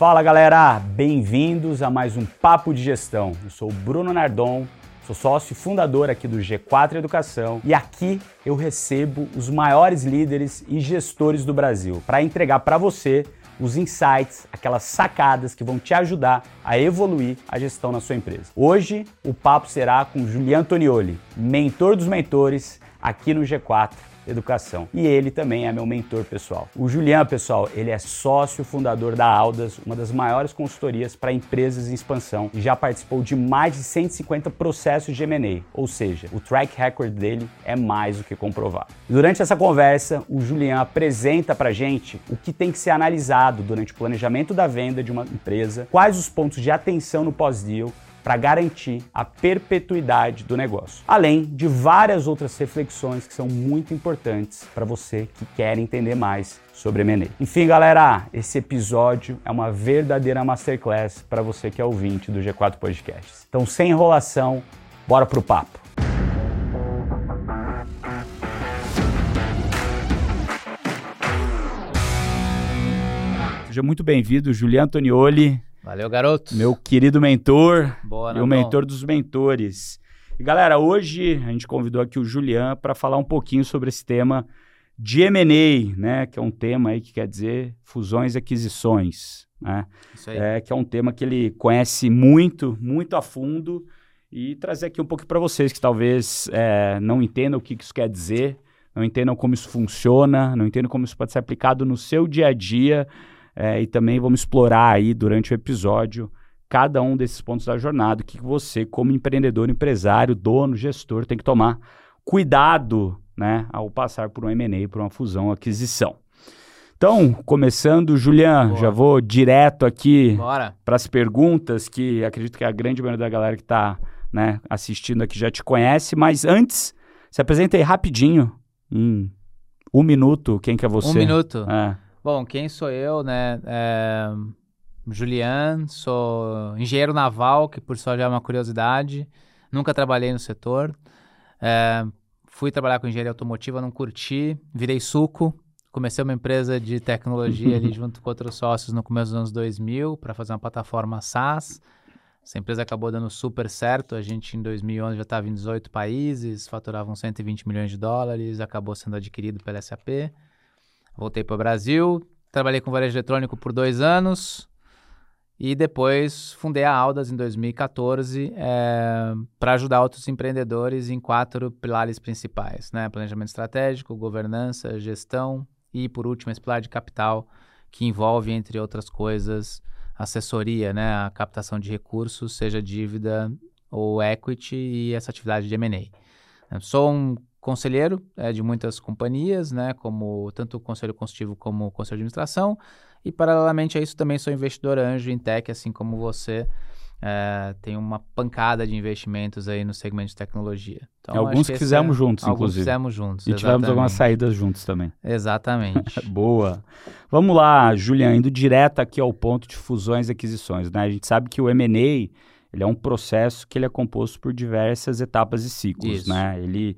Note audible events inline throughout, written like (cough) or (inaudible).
Fala galera, bem-vindos a mais um Papo de Gestão. Eu sou o Bruno Nardon, sou sócio e fundador aqui do G4 Educação e aqui eu recebo os maiores líderes e gestores do Brasil para entregar para você os insights, aquelas sacadas que vão te ajudar a evoluir a gestão na sua empresa. Hoje o papo será com Julian Antonioli, mentor dos mentores aqui no G4 Educação. E ele também é meu mentor pessoal. O Julian, pessoal, ele é sócio fundador da Aldas, uma das maiores consultorias para empresas em expansão e já participou de mais de 150 processos de M&A, ou seja, o track record dele é mais do que comprovado. Durante essa conversa, o Julian apresenta para gente o que tem que ser analisado durante o planejamento da venda de uma empresa, quais os pontos de atenção no pós-deal, para garantir a perpetuidade do negócio. Além de várias outras reflexões que são muito importantes para você que quer entender mais sobre M&A. Enfim, galera, esse episódio é uma verdadeira masterclass para você que é ouvinte do G4 Podcasts. Então, sem enrolação, bora pro papo. Seja muito bem-vindo, Juliano Antonioli, Valeu, garoto. meu querido mentor Boa, e o mentor dos mentores. E galera, hoje a gente convidou aqui o Julian para falar um pouquinho sobre esse tema de M&A, né, que é um tema aí que quer dizer fusões e aquisições, né? Isso aí. É, que é um tema que ele conhece muito, muito a fundo e trazer aqui um pouco para vocês que talvez é, não entendam o que que isso quer dizer, não entendam como isso funciona, não entendam como isso pode ser aplicado no seu dia a dia é, e também vamos explorar aí durante o episódio cada um desses pontos da jornada que você, como empreendedor, empresário, dono, gestor, tem que tomar cuidado né, ao passar por um M&A, por uma fusão, aquisição. Então, começando, Julian, já vou direto aqui para as perguntas, que acredito que a grande maioria da galera que está né, assistindo aqui já te conhece, mas antes, se apresenta aí rapidinho, em um minuto, quem que é você? Um minuto. É. Bom, quem sou eu, né? É... Julian, sou engenheiro naval, que por só já é uma curiosidade. Nunca trabalhei no setor. É, Fui trabalhar com engenharia automotiva, não curti. Virei suco. Comecei uma empresa de tecnologia ali (laughs) junto com outros sócios no começo dos anos 2000 para fazer uma plataforma SaaS. Essa empresa acabou dando super certo. A gente em 2011 já estava em 18 países, faturavam 120 milhões de dólares, acabou sendo adquirido pela SAP. Voltei para o Brasil, trabalhei com varejo eletrônico por dois anos e depois fundei a Aldas em 2014 para ajudar outros empreendedores em quatro pilares principais, né? Planejamento estratégico, governança, gestão e, por último, esse pilar de capital que envolve, entre outras coisas, assessoria, né? A captação de recursos, seja dívida ou equity e essa atividade de M&A. Sou um conselheiro é, de muitas companhias, né, como tanto o conselho consultivo como o conselho de administração, e paralelamente a isso também sou investidor anjo em tech, assim como você. É, tem uma pancada de investimentos aí no segmento de tecnologia. Então, Alguns que fizemos é- juntos, alguns inclusive. fizemos juntos. E tivemos algumas exatamente. saídas juntos também. Exatamente. (laughs) Boa. Vamos lá, Julian, indo direto aqui ao ponto de fusões e aquisições. Né? A gente sabe que o M&A ele é um processo que ele é composto por diversas etapas e ciclos. Isso. Né? Ele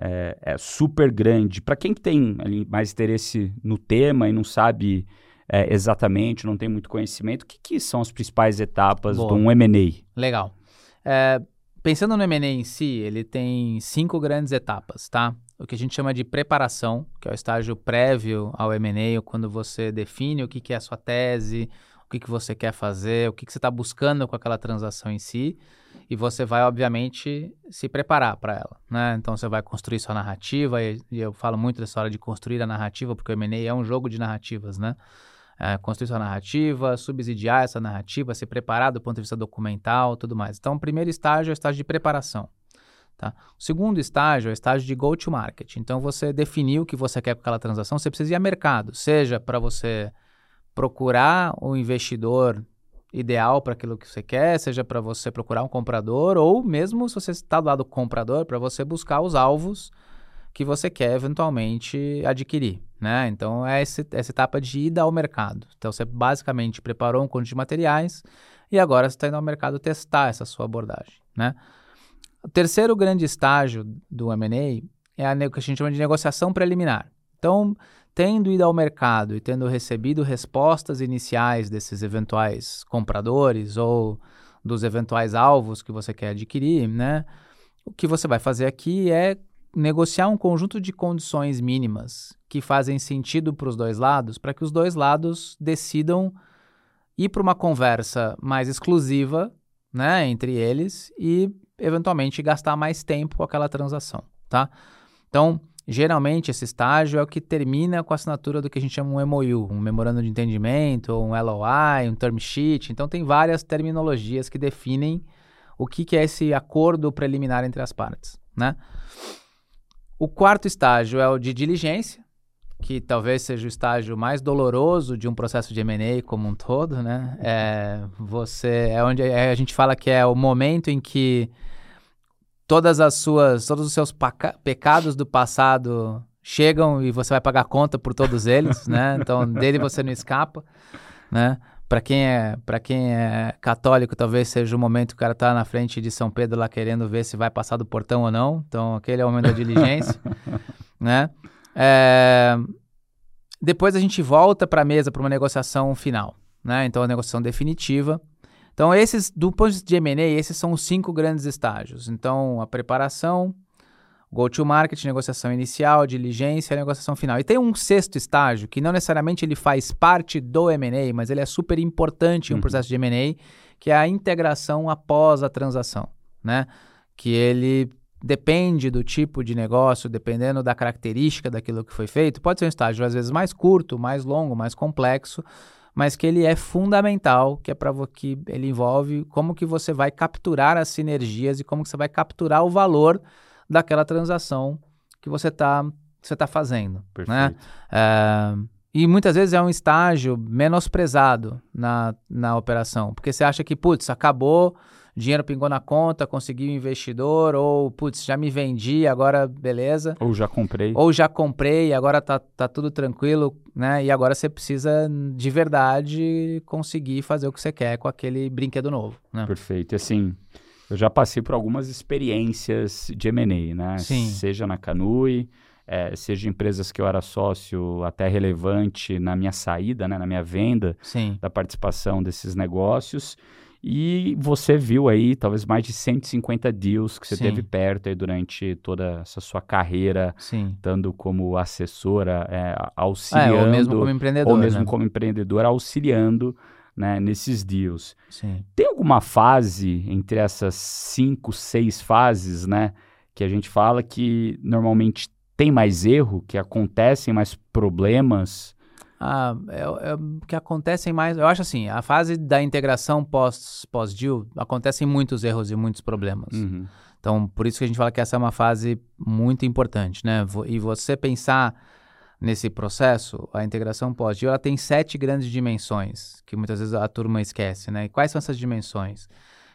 é, é super grande. Para quem que tem ali, mais interesse no tema e não sabe é, exatamente, não tem muito conhecimento, o que, que são as principais etapas Boa. de um M&A? Legal. É, pensando no M&A em si, ele tem cinco grandes etapas, tá? O que a gente chama de preparação, que é o estágio prévio ao M&A, quando você define o que, que é a sua tese, que, que você quer fazer, o que, que você está buscando com aquela transação em si, e você vai, obviamente, se preparar para ela, né? Então, você vai construir sua narrativa, e, e eu falo muito dessa hora de construir a narrativa, porque o M&A é um jogo de narrativas, né? É, construir sua narrativa, subsidiar essa narrativa, se preparar do ponto de vista documental, tudo mais. Então, o primeiro estágio é o estágio de preparação. Tá? O segundo estágio é o estágio de go-to-market. Então, você definiu o que você quer com aquela transação, você precisa ir a mercado, seja para você procurar o investidor ideal para aquilo que você quer, seja para você procurar um comprador, ou mesmo se você está do lado do comprador, para você buscar os alvos que você quer eventualmente adquirir. Né? Então, é esse, essa etapa de ida ao mercado. Então, você basicamente preparou um conjunto de materiais e agora você está indo ao mercado testar essa sua abordagem. Né? O terceiro grande estágio do M&A é a, que a gente chama de negociação preliminar. Então, tendo ido ao mercado e tendo recebido respostas iniciais desses eventuais compradores ou dos eventuais alvos que você quer adquirir, né? O que você vai fazer aqui é negociar um conjunto de condições mínimas que fazem sentido para os dois lados, para que os dois lados decidam ir para uma conversa mais exclusiva, né, entre eles e eventualmente gastar mais tempo com aquela transação, tá? Então, geralmente esse estágio é o que termina com a assinatura do que a gente chama um MOU, um memorando de entendimento, um LOI, um term sheet. Então, tem várias terminologias que definem o que, que é esse acordo preliminar entre as partes, né? O quarto estágio é o de diligência, que talvez seja o estágio mais doloroso de um processo de M&A como um todo, né? É, você é onde a gente fala que é o momento em que todas as suas, todos os seus pecados do passado chegam e você vai pagar conta por todos eles, né? Então dele você não escapa, né? Para quem é para quem é católico, talvez seja o momento que o cara tá na frente de São Pedro lá querendo ver se vai passar do portão ou não. Então aquele é o momento da diligência, (laughs) né? É... Depois a gente volta para a mesa para uma negociação final, né? Então a negociação definitiva. Então esses do ponto de M&A, esses são os cinco grandes estágios. Então a preparação, Go-to-market, negociação inicial, diligência, negociação final. E tem um sexto estágio que não necessariamente ele faz parte do M&A, mas ele é super importante em um uhum. processo de M&A, que é a integração após a transação, né? Que ele depende do tipo de negócio, dependendo da característica daquilo que foi feito. Pode ser um estágio às vezes mais curto, mais longo, mais complexo, mas que ele é fundamental, que é para que ele envolve como que você vai capturar as sinergias e como que você vai capturar o valor daquela transação que você está você tá fazendo. Né? Perfeito. Né? É, e muitas vezes é um estágio menosprezado na, na operação, porque você acha que, putz, acabou, dinheiro pingou na conta, consegui um investidor, ou, putz, já me vendi, agora beleza. Ou já comprei. Ou já comprei, agora tá, tá tudo tranquilo, né? E agora você precisa, de verdade, conseguir fazer o que você quer com aquele brinquedo novo, né? Perfeito. E assim, eu já passei por algumas experiências de M&A, né? Sim. Seja na Canui, é, seja empresas que eu era sócio até relevante na minha saída, né? Na minha venda Sim. da participação desses negócios. E você viu aí talvez mais de 150 deals que você Sim. teve perto aí durante toda essa sua carreira, Sim. estando como assessora, é, auxiliando. É, ou mesmo como empreendedor. Ou mesmo né? como empreendedor, auxiliando né, nesses deals. Sim. Tem alguma fase entre essas cinco, seis fases, né, que a gente fala que normalmente tem mais erro, que acontecem mais problemas? Ah, é, é, que acontecem mais. Eu acho assim, a fase da integração pós pós deal acontecem muitos erros e muitos problemas. Uhum. Então, por isso que a gente fala que essa é uma fase muito importante, né? E você pensar nesse processo, a integração pós-deal, ela tem sete grandes dimensões, que muitas vezes a turma esquece, né? E quais são essas dimensões?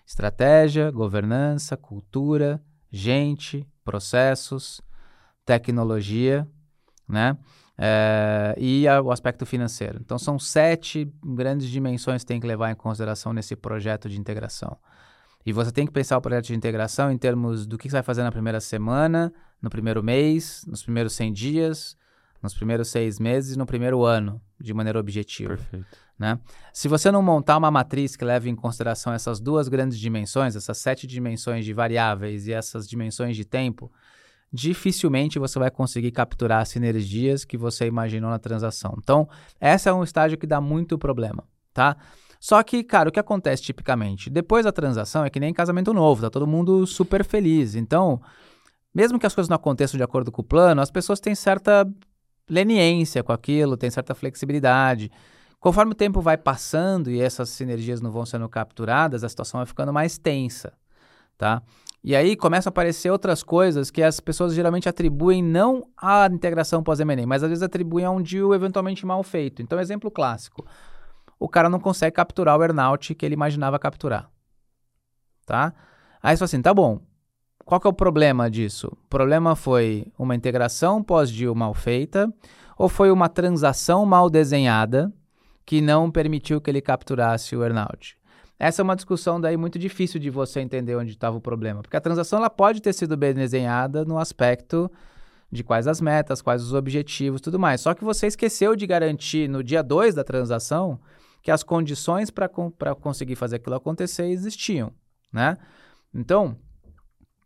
Estratégia, governança, cultura, gente, processos, tecnologia, né? É, e a, o aspecto financeiro. Então, são sete grandes dimensões que tem que levar em consideração nesse projeto de integração. E você tem que pensar o projeto de integração em termos do que você vai fazer na primeira semana, no primeiro mês, nos primeiros 100 dias, nos primeiros seis meses e no primeiro ano, de maneira objetiva. Perfeito. Né? Se você não montar uma matriz que leve em consideração essas duas grandes dimensões, essas sete dimensões de variáveis e essas dimensões de tempo, dificilmente você vai conseguir capturar as sinergias que você imaginou na transação. Então, esse é um estágio que dá muito problema, tá? Só que, cara, o que acontece tipicamente? Depois da transação é que nem casamento novo, tá todo mundo super feliz. Então, mesmo que as coisas não aconteçam de acordo com o plano, as pessoas têm certa leniência com aquilo, tem certa flexibilidade. Conforme o tempo vai passando e essas sinergias não vão sendo capturadas, a situação vai ficando mais tensa, tá? E aí começam a aparecer outras coisas que as pessoas geralmente atribuem não à integração pós-M&A, mas às vezes atribuem a um deal eventualmente mal feito. Então, exemplo clássico. O cara não consegue capturar o earnout que ele imaginava capturar, tá? Aí você fala assim, tá bom, qual que é o problema disso? O problema foi uma integração pós-deal mal feita ou foi uma transação mal desenhada que não permitiu que ele capturasse o earnout? Essa é uma discussão daí muito difícil de você entender onde estava o problema, porque a transação ela pode ter sido bem desenhada no aspecto de quais as metas, quais os objetivos, tudo mais. Só que você esqueceu de garantir no dia 2 da transação que as condições para conseguir fazer aquilo acontecer existiam, né? Então,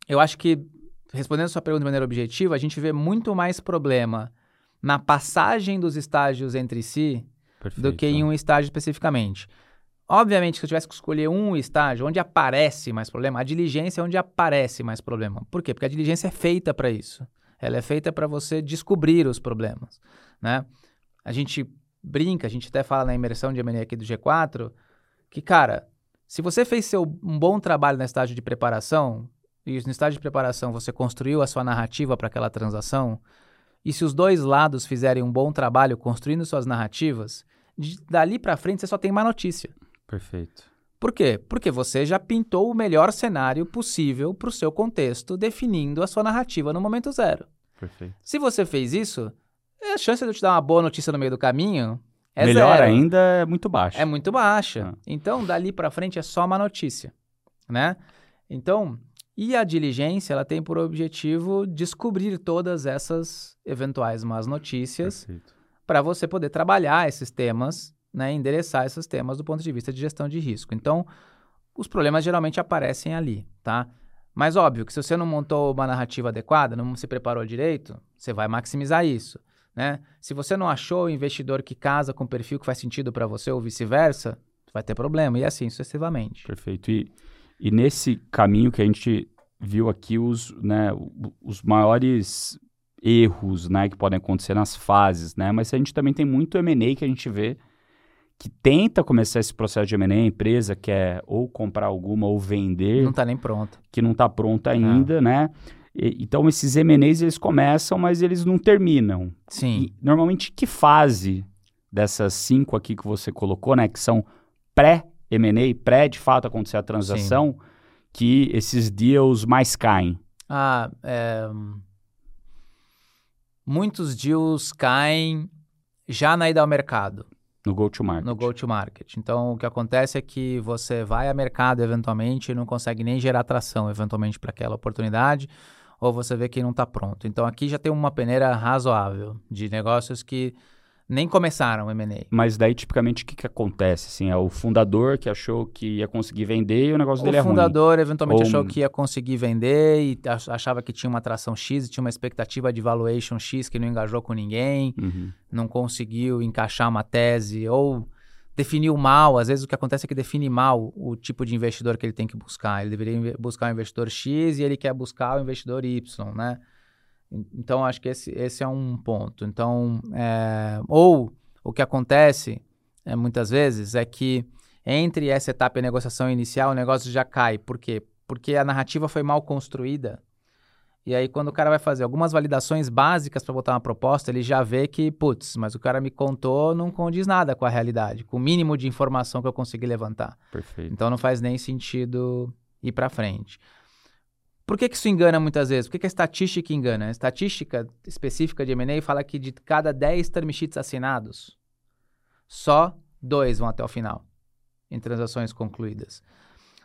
eu acho que, respondendo a sua pergunta de maneira objetiva, a gente vê muito mais problema na passagem dos estágios entre si Perfeito. do que em um estágio especificamente. Obviamente, se eu tivesse que escolher um estágio onde aparece mais problema, a diligência é onde aparece mais problema. Por quê? Porque a diligência é feita para isso. Ela é feita para você descobrir os problemas, né? A gente brinca, a gente até fala na imersão de M&A aqui do G4, que, cara, se você fez seu, um bom trabalho no estágio de preparação, e no estágio de preparação você construiu a sua narrativa para aquela transação, e se os dois lados fizerem um bom trabalho construindo suas narrativas, de, dali para frente você só tem má notícia. Perfeito. Por quê? Porque você já pintou o melhor cenário possível para o seu contexto, definindo a sua narrativa no momento zero. Perfeito. Se você fez isso, a chance de eu te dar uma boa notícia no meio do caminho é Melhor zero. ainda é muito baixa. É muito baixa. Ah. Então, dali para frente é só uma notícia, né? Então, e a diligência, ela tem por objetivo descobrir todas essas eventuais más notícias para você poder trabalhar esses temas, né, endereçar esses temas do ponto de vista de gestão de risco. Então, os problemas geralmente aparecem ali, tá? Mas óbvio que se você não montou uma narrativa adequada, não se preparou direito, você vai maximizar isso. Né? Se você não achou o investidor que casa com o perfil que faz sentido para você ou vice-versa, vai ter problema, e assim sucessivamente. Perfeito. E, e nesse caminho que a gente viu aqui os, né, os maiores erros né, que podem acontecer nas fases, né? mas a gente também tem muito M&A que a gente vê que tenta começar esse processo de M&A, a empresa quer ou comprar alguma ou vender. Não está nem pronta. Que não está pronta ainda, né? E, então, esses M&As, eles começam, mas eles não terminam. Sim. E, normalmente, que fase dessas cinco aqui que você colocou, né? Que são pré-M&A, pré, de fato, acontecer a transação, Sim. que esses deals mais caem? Ah, é... Muitos deals caem já na ida ao mercado. No go-to-market. No go-to-market. Então, o que acontece é que você vai a mercado eventualmente e não consegue nem gerar atração eventualmente para aquela oportunidade ou você vê que não está pronto. Então aqui já tem uma peneira razoável de negócios que nem começaram o M&A. Mas daí, tipicamente, o que, que acontece? Assim, é o fundador que achou que ia conseguir vender e o negócio o dele é ruim. O fundador, eventualmente, Ou... achou que ia conseguir vender e achava que tinha uma atração X e tinha uma expectativa de valuation X que não engajou com ninguém, uhum. não conseguiu encaixar uma tese ou definiu mal, às vezes o que acontece é que define mal o tipo de investidor que ele tem que buscar. Ele deveria buscar o investidor X e ele quer buscar o investidor Y, né? Então, acho que esse, esse é um ponto. Então, é, ou o que acontece é, muitas vezes é que entre essa etapa e a negociação inicial, o negócio já cai. Por quê? Porque a narrativa foi mal construída e aí, quando o cara vai fazer algumas validações básicas para botar uma proposta, ele já vê que, putz, mas o cara me contou não condiz nada com a realidade, com o mínimo de informação que eu consegui levantar. Perfeito. Então não faz nem sentido ir para frente. Por que, que isso engana muitas vezes? Por que, que a estatística engana? A estatística específica de M&A fala que de cada 10 term sheets assinados, só dois vão até o final, em transações concluídas.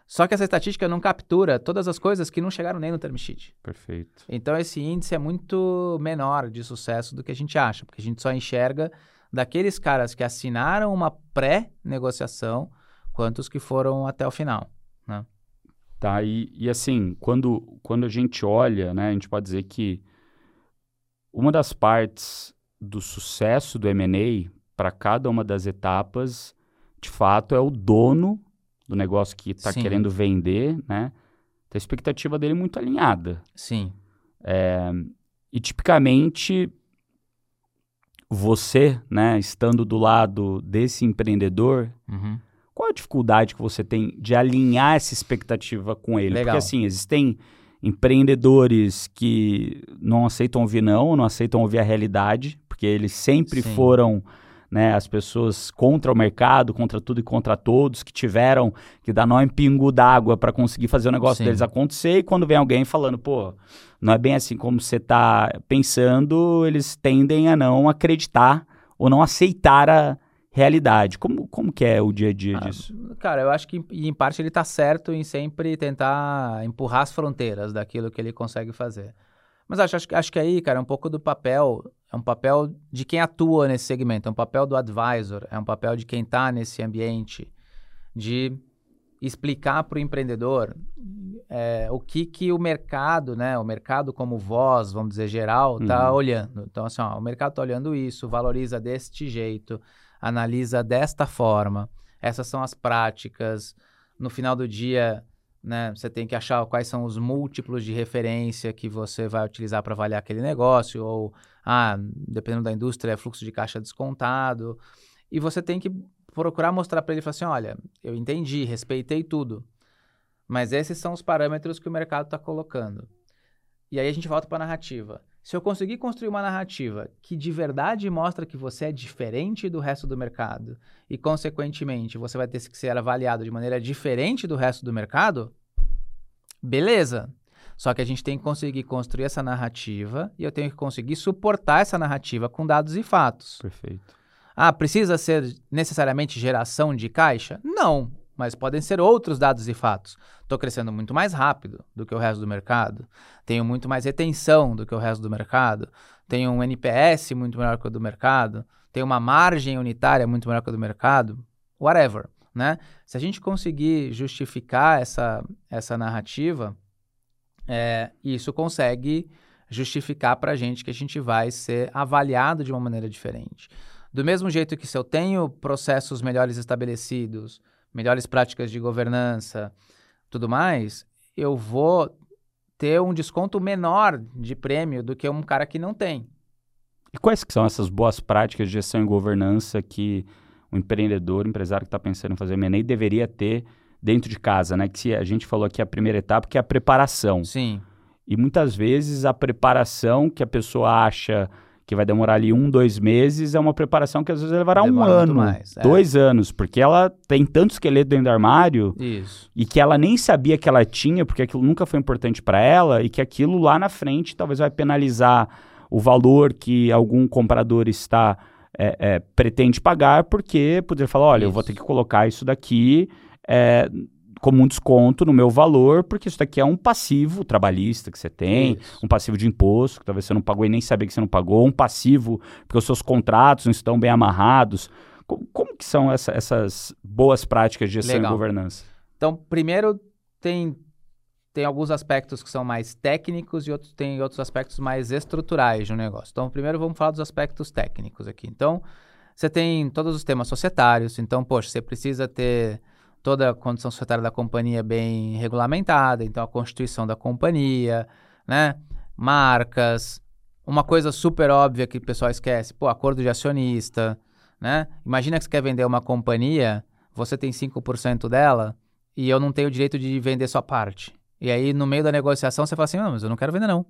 Só que essa estatística não captura todas as coisas que não chegaram nem no term sheet. Perfeito. Então esse índice é muito menor de sucesso do que a gente acha, porque a gente só enxerga daqueles caras que assinaram uma pré-negociação, quantos que foram até o final? Tá, e, e assim, quando, quando a gente olha, né, a gente pode dizer que uma das partes do sucesso do M&A para cada uma das etapas, de fato, é o dono do negócio que está querendo vender, né? Então, a expectativa dele é muito alinhada. Sim. É, e tipicamente você, né, estando do lado desse empreendedor, uhum. Qual a dificuldade que você tem de alinhar essa expectativa com ele? Legal. Porque assim, existem empreendedores que não aceitam ouvir não, não aceitam ouvir a realidade, porque eles sempre Sim. foram né, as pessoas contra o mercado, contra tudo e contra todos, que tiveram que dar nó em pingo d'água para conseguir fazer o negócio Sim. deles acontecer, e quando vem alguém falando, pô, não é bem assim como você está pensando, eles tendem a não acreditar ou não aceitar a realidade. Como, como que é o dia a dia ah, disso? Cara, eu acho que em parte ele está certo em sempre tentar empurrar as fronteiras daquilo que ele consegue fazer. Mas acho, acho, acho que aí, cara, é um pouco do papel, é um papel de quem atua nesse segmento, é um papel do advisor, é um papel de quem está nesse ambiente, de explicar para o empreendedor é, o que, que o mercado, né, o mercado como voz, vamos dizer, geral, está uhum. olhando. Então, assim, ó, o mercado está olhando isso, valoriza deste jeito, analisa desta forma, essas são as práticas. No final do dia, né, você tem que achar quais são os múltiplos de referência que você vai utilizar para avaliar aquele negócio, ou, ah, dependendo da indústria, é fluxo de caixa descontado. E você tem que procurar mostrar para ele, falar assim, olha, eu entendi, respeitei tudo, mas esses são os parâmetros que o mercado está colocando. E aí a gente volta para a narrativa. Se eu conseguir construir uma narrativa que de verdade mostra que você é diferente do resto do mercado e, consequentemente, você vai ter que ser avaliado de maneira diferente do resto do mercado, beleza. Só que a gente tem que conseguir construir essa narrativa e eu tenho que conseguir suportar essa narrativa com dados e fatos. Perfeito. Ah, precisa ser necessariamente geração de caixa? Não, mas podem ser outros dados e fatos. Estou crescendo muito mais rápido do que o resto do mercado, tenho muito mais retenção do que o resto do mercado, tenho um NPS muito maior que o do mercado, tenho uma margem unitária muito maior que a do mercado, whatever. Né? Se a gente conseguir justificar essa, essa narrativa, é, isso consegue justificar para a gente que a gente vai ser avaliado de uma maneira diferente. Do mesmo jeito que se eu tenho processos melhores estabelecidos, melhores práticas de governança, tudo mais, eu vou ter um desconto menor de prêmio do que um cara que não tem. E quais que são essas boas práticas de gestão e governança que o empreendedor, empresário que está pensando em fazer M&A deveria ter dentro de casa, né? Que a gente falou aqui a primeira etapa, que é a preparação. Sim. E muitas vezes a preparação que a pessoa acha que vai demorar ali um, dois meses, é uma preparação que às vezes levará Demora um ano, mais, é. dois anos, porque ela tem tanto esqueleto dentro do armário Isso. e que ela nem sabia que ela tinha, porque aquilo nunca foi importante para ela, e que aquilo lá na frente talvez vai penalizar o valor que algum comprador está é, é, pretende pagar, porque poder falar, olha, isso. eu vou ter que colocar isso daqui é, como um desconto no meu valor, porque isso daqui é um passivo trabalhista que você tem, isso. um passivo de imposto, que talvez você não pagou e nem sabia que você não pagou, um passivo porque os seus contratos não estão bem amarrados. Como, como que são essa, essas boas práticas de gestão Legal. e governança? Então, primeiro tem, tem alguns aspectos que são mais técnicos e outros tem outros aspectos mais estruturais no negócio. Então, primeiro vamos falar dos aspectos técnicos aqui. Então, você tem todos os temas societários, então, poxa, você precisa ter toda a condição societária da companhia bem regulamentada, então a constituição da companhia, né? Marcas, uma coisa super óbvia que o pessoal esquece, pô, acordo de acionista, né? Imagina que você quer vender uma companhia, você tem 5% dela e eu não tenho o direito de vender sua parte. E aí, no meio da negociação, você fala assim, não, mas eu não quero vender não.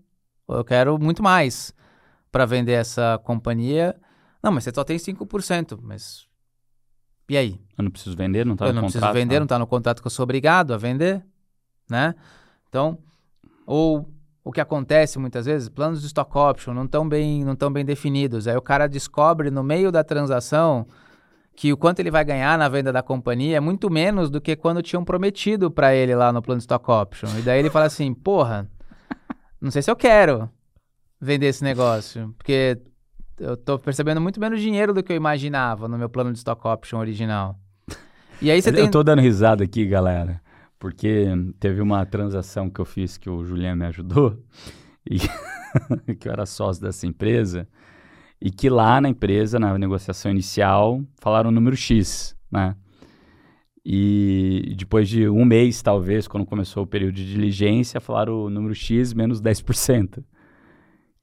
Eu quero muito mais para vender essa companhia. Não, mas você só tem 5%, mas e aí? Eu não preciso vender, não está no contrato? Eu não preciso vender, não está no contrato que eu sou obrigado a vender, né? Então, ou o que acontece muitas vezes, planos de stock option não estão bem, não tão bem definidos. Aí o cara descobre no meio da transação que o quanto ele vai ganhar na venda da companhia é muito menos do que quando tinham prometido para ele lá no plano de stock option. E daí ele fala assim, porra, não sei se eu quero vender esse negócio, porque eu tô percebendo muito menos dinheiro do que eu imaginava no meu plano de stock option original. E aí você tem... Eu tô dando risada aqui, galera, porque teve uma transação que eu fiz que o Julian me ajudou, e (laughs) que eu era sócio dessa empresa, e que lá na empresa, na negociação inicial, falaram o número X, né? E depois de um mês, talvez, quando começou o período de diligência, falaram o número X menos 10%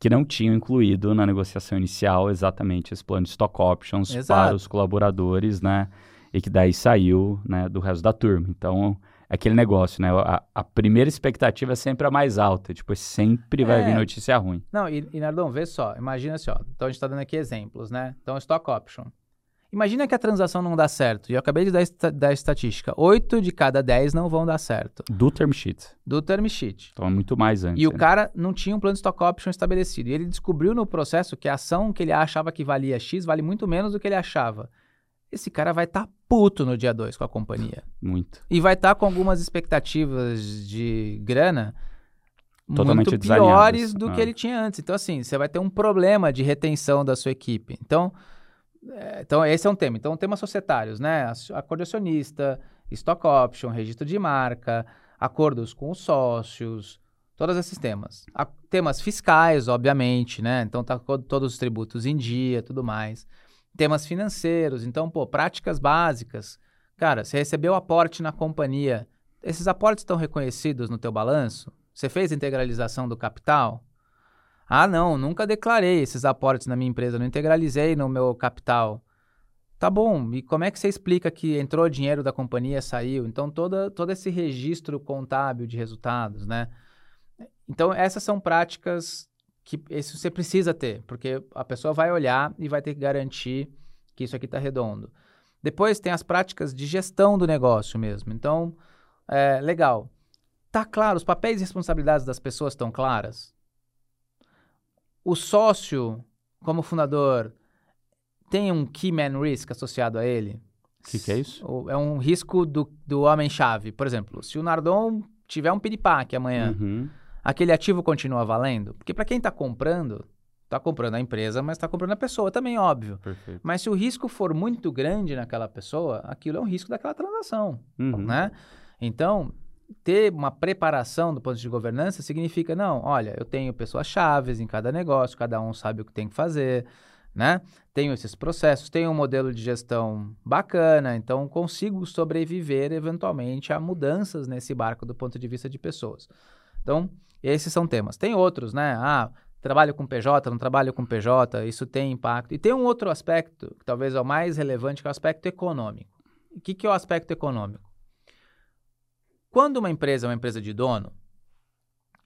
que não tinham incluído na negociação inicial exatamente esse plano de stock options Exato. para os colaboradores, né? E que daí saiu né, do resto da turma. Então, é aquele negócio, né? A, a, primeira expectativa é sempre a mais alta, depois sempre vai é. vir notícia ruim. Não, e, e Nardon, vê só, imagina assim, ó. Então a gente está dando aqui exemplos, né? Então, stock option. Imagina que a transação não dá certo. E eu acabei de dar, dar a estatística. Oito de cada dez não vão dar certo. Do term sheet. Do term sheet. Então é muito mais antes. E o cara não tinha um plano de stock option estabelecido. E ele descobriu no processo que a ação que ele achava que valia X vale muito menos do que ele achava. Esse cara vai estar tá puto no dia 2 com a companhia. Muito. E vai estar tá com algumas expectativas de grana Totalmente muito piores do que ele tinha antes. Então, assim, você vai ter um problema de retenção da sua equipe. Então, é, então esse é um tema. Então, temas societários, né? Acordo acionista, stock option, registro de marca, acordos com os sócios, todos esses temas. A, temas fiscais, obviamente, né? Então, tá todos os tributos em dia, tudo mais. Temas financeiros, então, pô, práticas básicas. Cara, você recebeu aporte na companhia, esses aportes estão reconhecidos no teu balanço? Você fez integralização do capital? Ah, não, nunca declarei esses aportes na minha empresa, não integralizei no meu capital. Tá bom, e como é que você explica que entrou dinheiro da companhia, saiu? Então, toda, todo esse registro contábil de resultados, né? Então, essas são práticas que você precisa ter, porque a pessoa vai olhar e vai ter que garantir que isso aqui está redondo. Depois tem as práticas de gestão do negócio mesmo. Então, é, legal. Tá claro, os papéis e responsabilidades das pessoas estão claras? O sócio, como fundador, tem um key man risk associado a ele? O que, que, é isso? É um risco do, do homem-chave. Por exemplo, se o Nardon tiver um piripaque amanhã, uhum. aquele ativo continua valendo? Porque para quem está comprando, está comprando a empresa, mas está comprando a pessoa também, óbvio. Perfeito. Mas se o risco for muito grande naquela pessoa, aquilo é um risco daquela transação, uhum. né? Então, ter uma preparação do ponto de governança significa, não, olha, eu tenho pessoas chaves em cada negócio, cada um sabe o que tem que fazer, né? Tenho esses processos, tenho um modelo de gestão bacana, então consigo sobreviver eventualmente a mudanças nesse barco do ponto de vista de pessoas. Então, esses são temas. Tem outros, né? Ah, trabalho com PJ, não trabalho com PJ, isso tem impacto. E tem um outro aspecto, que talvez é o mais relevante, que é o aspecto econômico. O que, que é o aspecto econômico? Quando uma empresa é uma empresa de dono,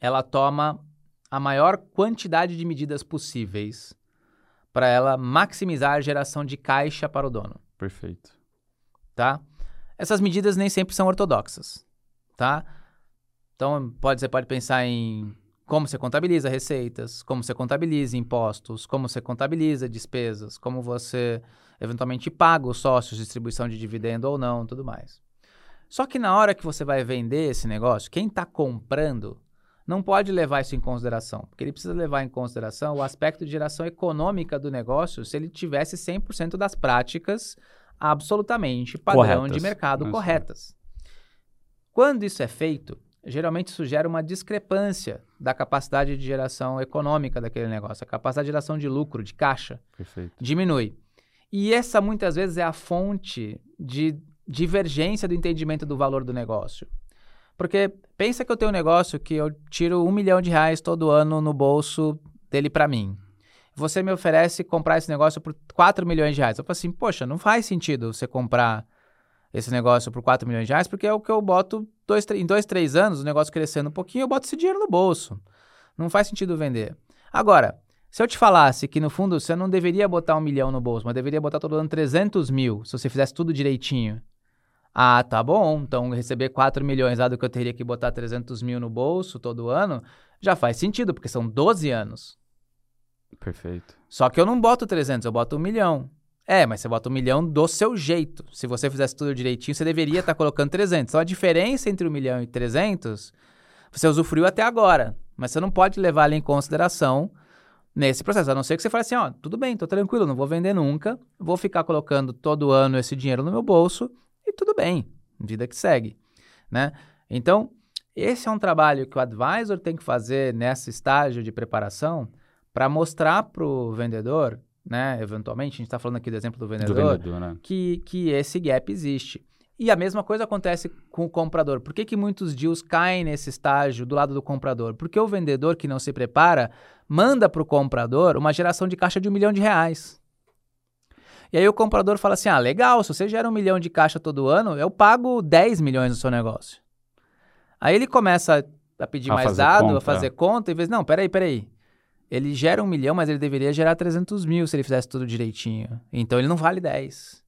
ela toma a maior quantidade de medidas possíveis para ela maximizar a geração de caixa para o dono. Perfeito. Tá? Essas medidas nem sempre são ortodoxas, tá? Então, pode, você pode pensar em como você contabiliza receitas, como você contabiliza impostos, como você contabiliza despesas, como você eventualmente paga os sócios, distribuição de dividendo ou não, tudo mais. Só que na hora que você vai vender esse negócio, quem está comprando não pode levar isso em consideração, porque ele precisa levar em consideração o aspecto de geração econômica do negócio se ele tivesse 100% das práticas absolutamente padrão corretas. de mercado isso. corretas. Quando isso é feito, geralmente isso gera uma discrepância da capacidade de geração econômica daquele negócio. A capacidade de geração de lucro, de caixa, Perfeito. diminui. E essa muitas vezes é a fonte de divergência do entendimento do valor do negócio. Porque pensa que eu tenho um negócio que eu tiro um milhão de reais todo ano no bolso dele para mim. Você me oferece comprar esse negócio por 4 milhões de reais. Eu falo assim, poxa, não faz sentido você comprar esse negócio por 4 milhões de reais, porque é o que eu boto dois, em dois, três anos, o negócio crescendo um pouquinho, eu boto esse dinheiro no bolso. Não faz sentido vender. Agora, se eu te falasse que no fundo você não deveria botar um milhão no bolso, mas deveria botar todo ano 300 mil, se você fizesse tudo direitinho, ah, tá bom. Então, receber 4 milhões lá do que eu teria que botar 300 mil no bolso todo ano, já faz sentido, porque são 12 anos. Perfeito. Só que eu não boto 300, eu boto um milhão. É, mas você bota um milhão do seu jeito. Se você fizesse tudo direitinho, você deveria estar tá colocando 300. Então, a diferença entre um milhão e 300, você usufruiu até agora. Mas você não pode levar ela em consideração nesse processo. A não ser que você fale assim, ó, tudo bem, tô tranquilo, não vou vender nunca. Vou ficar colocando todo ano esse dinheiro no meu bolso e tudo bem, vida que segue, né? Então, esse é um trabalho que o advisor tem que fazer nesse estágio de preparação para mostrar para o vendedor, né? Eventualmente, a gente está falando aqui do exemplo do vendedor, do vendedor né? que, que esse gap existe. E a mesma coisa acontece com o comprador. Por que, que muitos deals caem nesse estágio do lado do comprador? Porque o vendedor que não se prepara manda para o comprador uma geração de caixa de um milhão de reais. E aí o comprador fala assim: ah, legal, se você gera um milhão de caixa todo ano, eu pago 10 milhões no seu negócio. Aí ele começa a pedir a mais dado, conta. a fazer conta, e vê, não, peraí, peraí. Ele gera um milhão, mas ele deveria gerar 300 mil se ele fizesse tudo direitinho. Então ele não vale 10.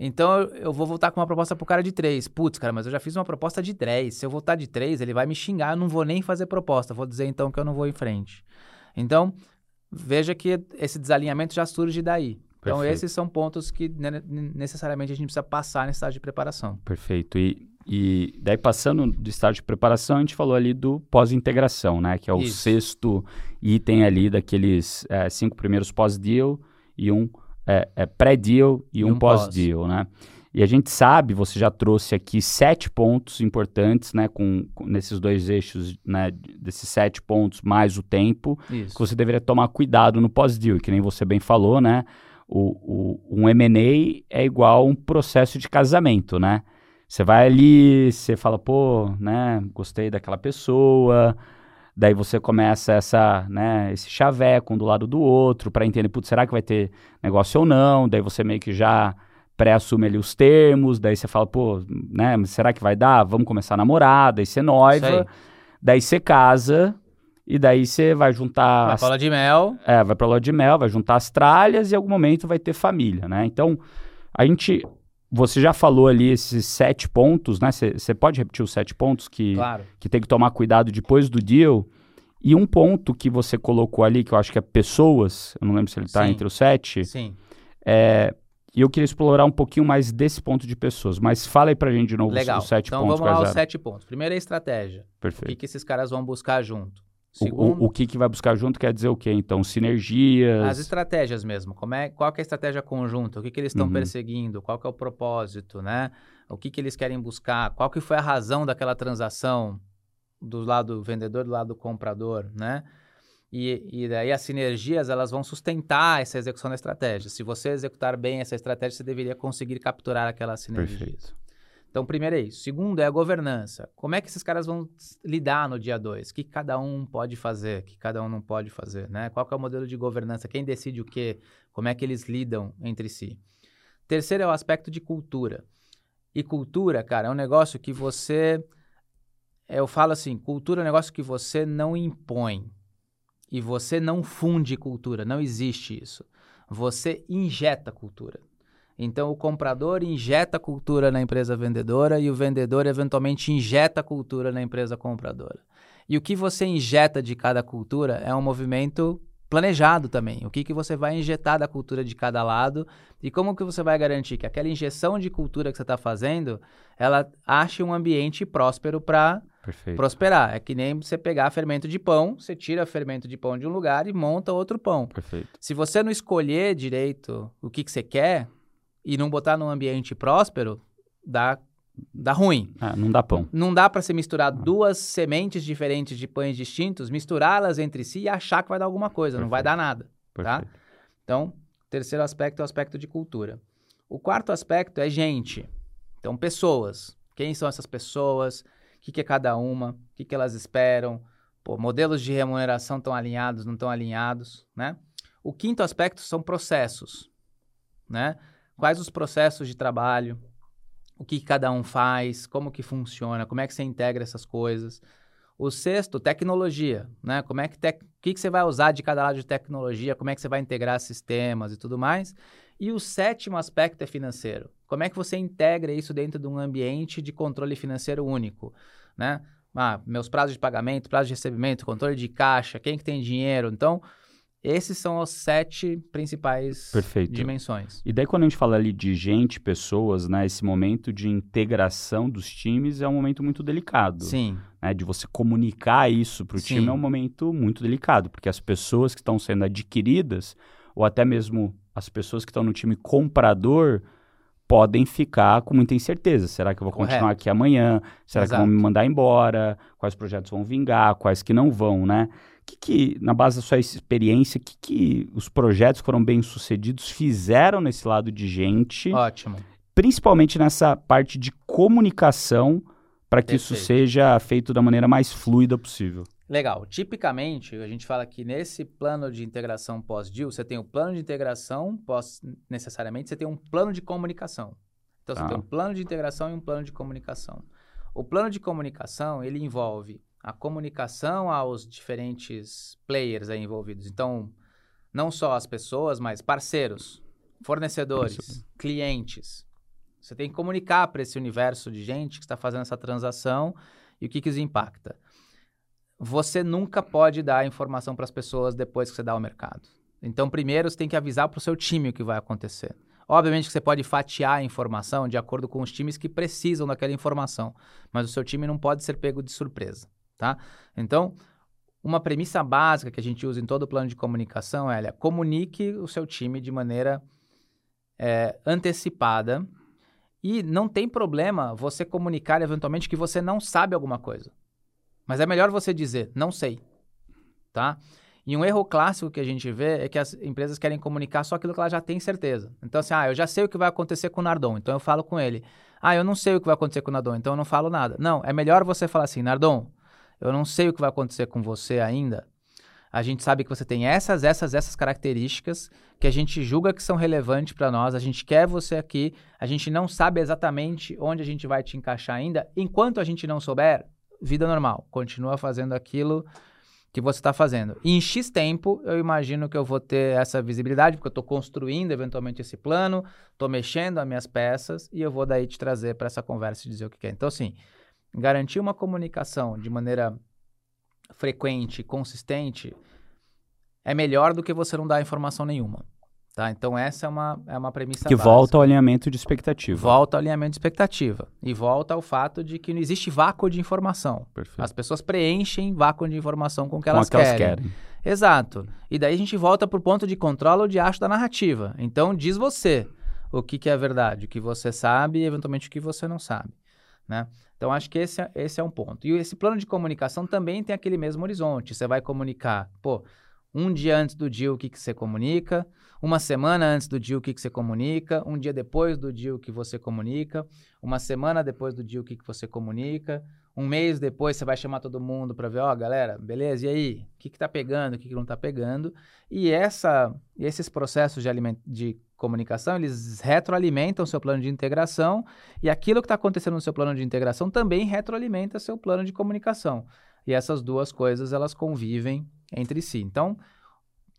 Então eu vou voltar com uma proposta pro cara de 3. Putz, cara, mas eu já fiz uma proposta de 10. Se eu voltar de 3, ele vai me xingar, eu não vou nem fazer proposta. Vou dizer então que eu não vou em frente. Então, veja que esse desalinhamento já surge daí. Então, esses são pontos que necessariamente a gente precisa passar nesse estágio de preparação. Perfeito. E, E daí, passando de estágio de preparação, a gente falou ali do pós-integração, né? Que é o Isso. sexto item ali daqueles é, cinco primeiros pós-deal e um é, é, pré-deal e, E um, um pós. pós-deal, né? E a gente sabe, você já trouxe aqui sete pontos importantes, né? Com, com- nesses dois eixos, né? Desses sete pontos, mais o tempo, Isso. que você deveria tomar cuidado no pós-deal, que nem você bem falou, né? O, o, um M&A é igual um processo de casamento, né? Você vai ali, você fala, pô, né, gostei daquela pessoa, daí você começa essa, né, esse chaveco um do lado do outro para entender, putz, será que vai ter negócio ou não? Daí você meio que já pré-assume ali os termos, daí você fala, pô, né, será que vai dar? Vamos começar a namorar, daí você noiva, aí. daí você casa, e daí você vai juntar Uma as cola de mel. é, vai pra lua de mel, vai juntar as tralhas e em algum momento vai ter família, né? Então, a gente. Você já falou ali esses sete pontos, né? Você pode repetir os sete pontos que, Claro. que tem que tomar cuidado depois do deal. E um ponto que você colocou ali, que eu acho que é pessoas, eu não lembro se ele tá Sim. entre os sete, Sim. é, e eu queria explorar um pouquinho mais desse ponto de pessoas. Mas fala aí pra gente de novo os- Legal. os sete então pontos. vamos lá eram. sete pontos. Primeiro é a estratégia. O Perfeito. que, que esses caras vão buscar junto? O, Segundo, o, o que, que vai buscar junto quer dizer o quê? Então, sinergias. as estratégias mesmo. Como é, qual é a estratégia conjunta? O que, que eles estão Uhum. perseguindo? Qual é o propósito, né? O que, que eles querem buscar? Qual que foi a razão daquela transação do lado do vendedor, do lado do comprador, né? E, e daí as sinergias, elas vão sustentar essa execução da estratégia. Se você executar bem essa estratégia, você deveria conseguir capturar aquelas sinergias. Perfeito. Então, primeiro é isso. Segundo é a governança. Como é que esses caras vão lidar no dia 2? O que cada um pode fazer, o que cada um não pode fazer, né? Qual é o modelo de governança? Quem decide o quê? Como é que eles lidam entre si? Terceiro é o aspecto de cultura. E cultura, cara, é um negócio que você... Eu falo assim, cultura é um negócio que você não impõe. E você não funde cultura, não existe isso. Você injeta cultura. Então, o comprador injeta cultura na empresa vendedora e o vendedor, eventualmente, injeta cultura na empresa compradora. E o que você injeta de cada cultura é um movimento planejado também. O que, que você vai injetar da cultura de cada lado e como que você vai garantir que aquela injeção de cultura que você está fazendo, ela ache um ambiente próspero para prosperar. É que nem você pegar fermento de pão, você tira fermento de pão de um lugar e monta outro pão. Perfeito. Se você não escolher direito o que, que você quer e não botar num ambiente próspero, dá, dá ruim. Ah, não dá pão. Não dá para você misturar duas sementes diferentes de pães distintos, misturá-las entre si e achar que vai dar alguma coisa. Não vai Perfeito. dar nada. Tá? Perfeito. Então, o terceiro aspecto é o aspecto de cultura. O quarto aspecto é gente. Então, pessoas. Quem são essas pessoas? O que, que é cada uma? O que, que elas esperam? Pô, modelos de remuneração estão alinhados, não estão alinhados, né? O quinto aspecto são processos, né? Quais os processos de trabalho? O que, cada um faz? Como que funciona? Como é que você integra essas coisas? O sexto, tecnologia, né? Como é que tec... o que, que você vai usar de cada lado de tecnologia? Como é que você vai integrar sistemas e tudo mais? E o sétimo aspecto é financeiro. Como é que você integra isso dentro de um ambiente de controle financeiro único, né? Ah, meus prazos de pagamento, prazo de recebimento, controle de caixa, quem que tem dinheiro. Então, esses são os sete principais Perfeito. dimensões. E daí quando a gente fala ali de gente, pessoas, né, esse momento de integração dos times é um momento muito delicado. Sim, né, de você comunicar isso para o time é um momento muito delicado, porque as pessoas que estão sendo adquiridas, ou até mesmo as pessoas que estão no time comprador, podem ficar com muita incerteza. Será que eu vou Correto. continuar aqui amanhã? Será que Exato. vão me mandar embora? Quais projetos vão vingar? Quais que não vão, né? Que que, na base da sua experiência, que que os projetos foram bem sucedidos fizeram nesse lado de gente, ótimo. principalmente nessa parte de comunicação, para que isso Perfeito. seja feito da maneira mais fluida possível. Legal. Tipicamente, a gente fala que nesse plano de integração pós-deal, você tem o plano de integração, pós, necessariamente, você tem um plano de comunicação. Então, você Tá. tem um plano de integração e um plano de comunicação. O plano de comunicação, ele envolve a comunicação aos diferentes players aí envolvidos. Então, não só as pessoas, mas parceiros, fornecedores, clientes. Você tem que comunicar para esse universo de gente que está fazendo essa transação e o que, que isso impacta. Você nunca pode dar informação para as pessoas depois que você dá ao mercado. Então, primeiro, você tem que avisar para o seu time o que vai acontecer. Obviamente que você pode fatiar a informação de acordo com os times que precisam daquela informação, mas o seu time não pode ser pego de surpresa, tá? Então, uma premissa básica que a gente usa em todo o plano de comunicação é, comunique o seu time de maneira é, antecipada e não tem problema você comunicar eventualmente que você não sabe alguma coisa. Mas é melhor você dizer, não sei, tá? E um erro clássico que a gente vê é que as empresas querem comunicar só aquilo que ela já tem certeza. Então, assim, ah, eu já sei o que vai acontecer com o Nardon, então eu falo com ele. Ah, eu não sei o que vai acontecer com o Nardon, então eu não falo nada. Não, é melhor você falar assim, Nardon, eu não sei o que vai acontecer com você ainda. A gente sabe que você tem essas, essas, essas características que a gente julga que são relevantes para nós. A gente quer você aqui. A gente não sabe exatamente onde a gente vai te encaixar ainda. Enquanto a gente não souber, vida normal. Continua fazendo aquilo que você está fazendo. E em X tempo, eu imagino que eu vou ter essa visibilidade, porque eu estou construindo eventualmente esse plano, estou mexendo as minhas peças e eu vou daí te trazer para essa conversa e dizer o que quer. Então, assim, garantir uma comunicação de maneira frequente, consistente, é melhor do que você não dar informação nenhuma. Tá? Então, essa é uma, é uma premissa Que básica. volta ao alinhamento de expectativa. Volta ao alinhamento de expectativa. E volta ao fato de que não existe vácuo de informação. Perfeito. As pessoas preenchem vácuo de informação com o que Com elas, que elas querem. querem. Exato. E daí a gente volta para o ponto de controle ou de acho da narrativa. Então, diz você o que, que é verdade, o que você sabe e, eventualmente, o que você não sabe. Né? Então, acho que esse é, esse é um ponto. E esse plano de comunicação também tem aquele mesmo horizonte. Você vai comunicar, pô, um dia antes do dia o que, que você comunica, uma semana antes do dia o que, que você comunica, um dia depois do dia o que você comunica, uma semana depois do dia o que, que você comunica, um mês depois você vai chamar todo mundo para ver, ó, galera, beleza, e aí? O que, que tá pegando, o que, que não tá pegando? E essa, esses processos de, aliment de comunicação, eles retroalimentam seu plano de integração e aquilo que está acontecendo no seu plano de integração também retroalimenta seu plano de comunicação. E essas duas coisas, elas convivem entre si. Então,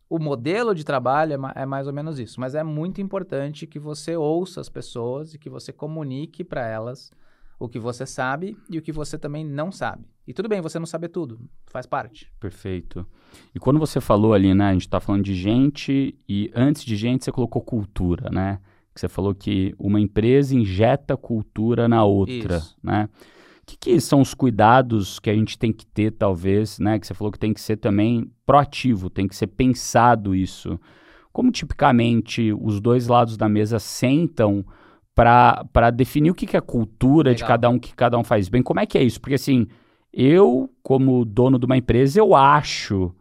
o modelo de trabalho é, é, mais ou menos isso, mas é muito importante que você ouça as pessoas e que você comunique para elas o que você sabe e o que você também não sabe. E tudo bem, você não sabe tudo, faz parte. Perfeito. E quando você falou ali, né, a gente está falando de gente e antes de gente você colocou cultura, né? Que você falou que uma empresa injeta cultura na outra, Isso. né? O que, que, são os cuidados que a gente tem que ter, talvez, né? Que você falou que tem que ser também proativo, tem que ser pensado isso. Como tipicamente os dois lados da mesa sentam para definir o que, que é cultura Legal. de cada um, que cada um faz bem? Como é que é isso? Porque assim, eu, como dono de uma empresa, eu acho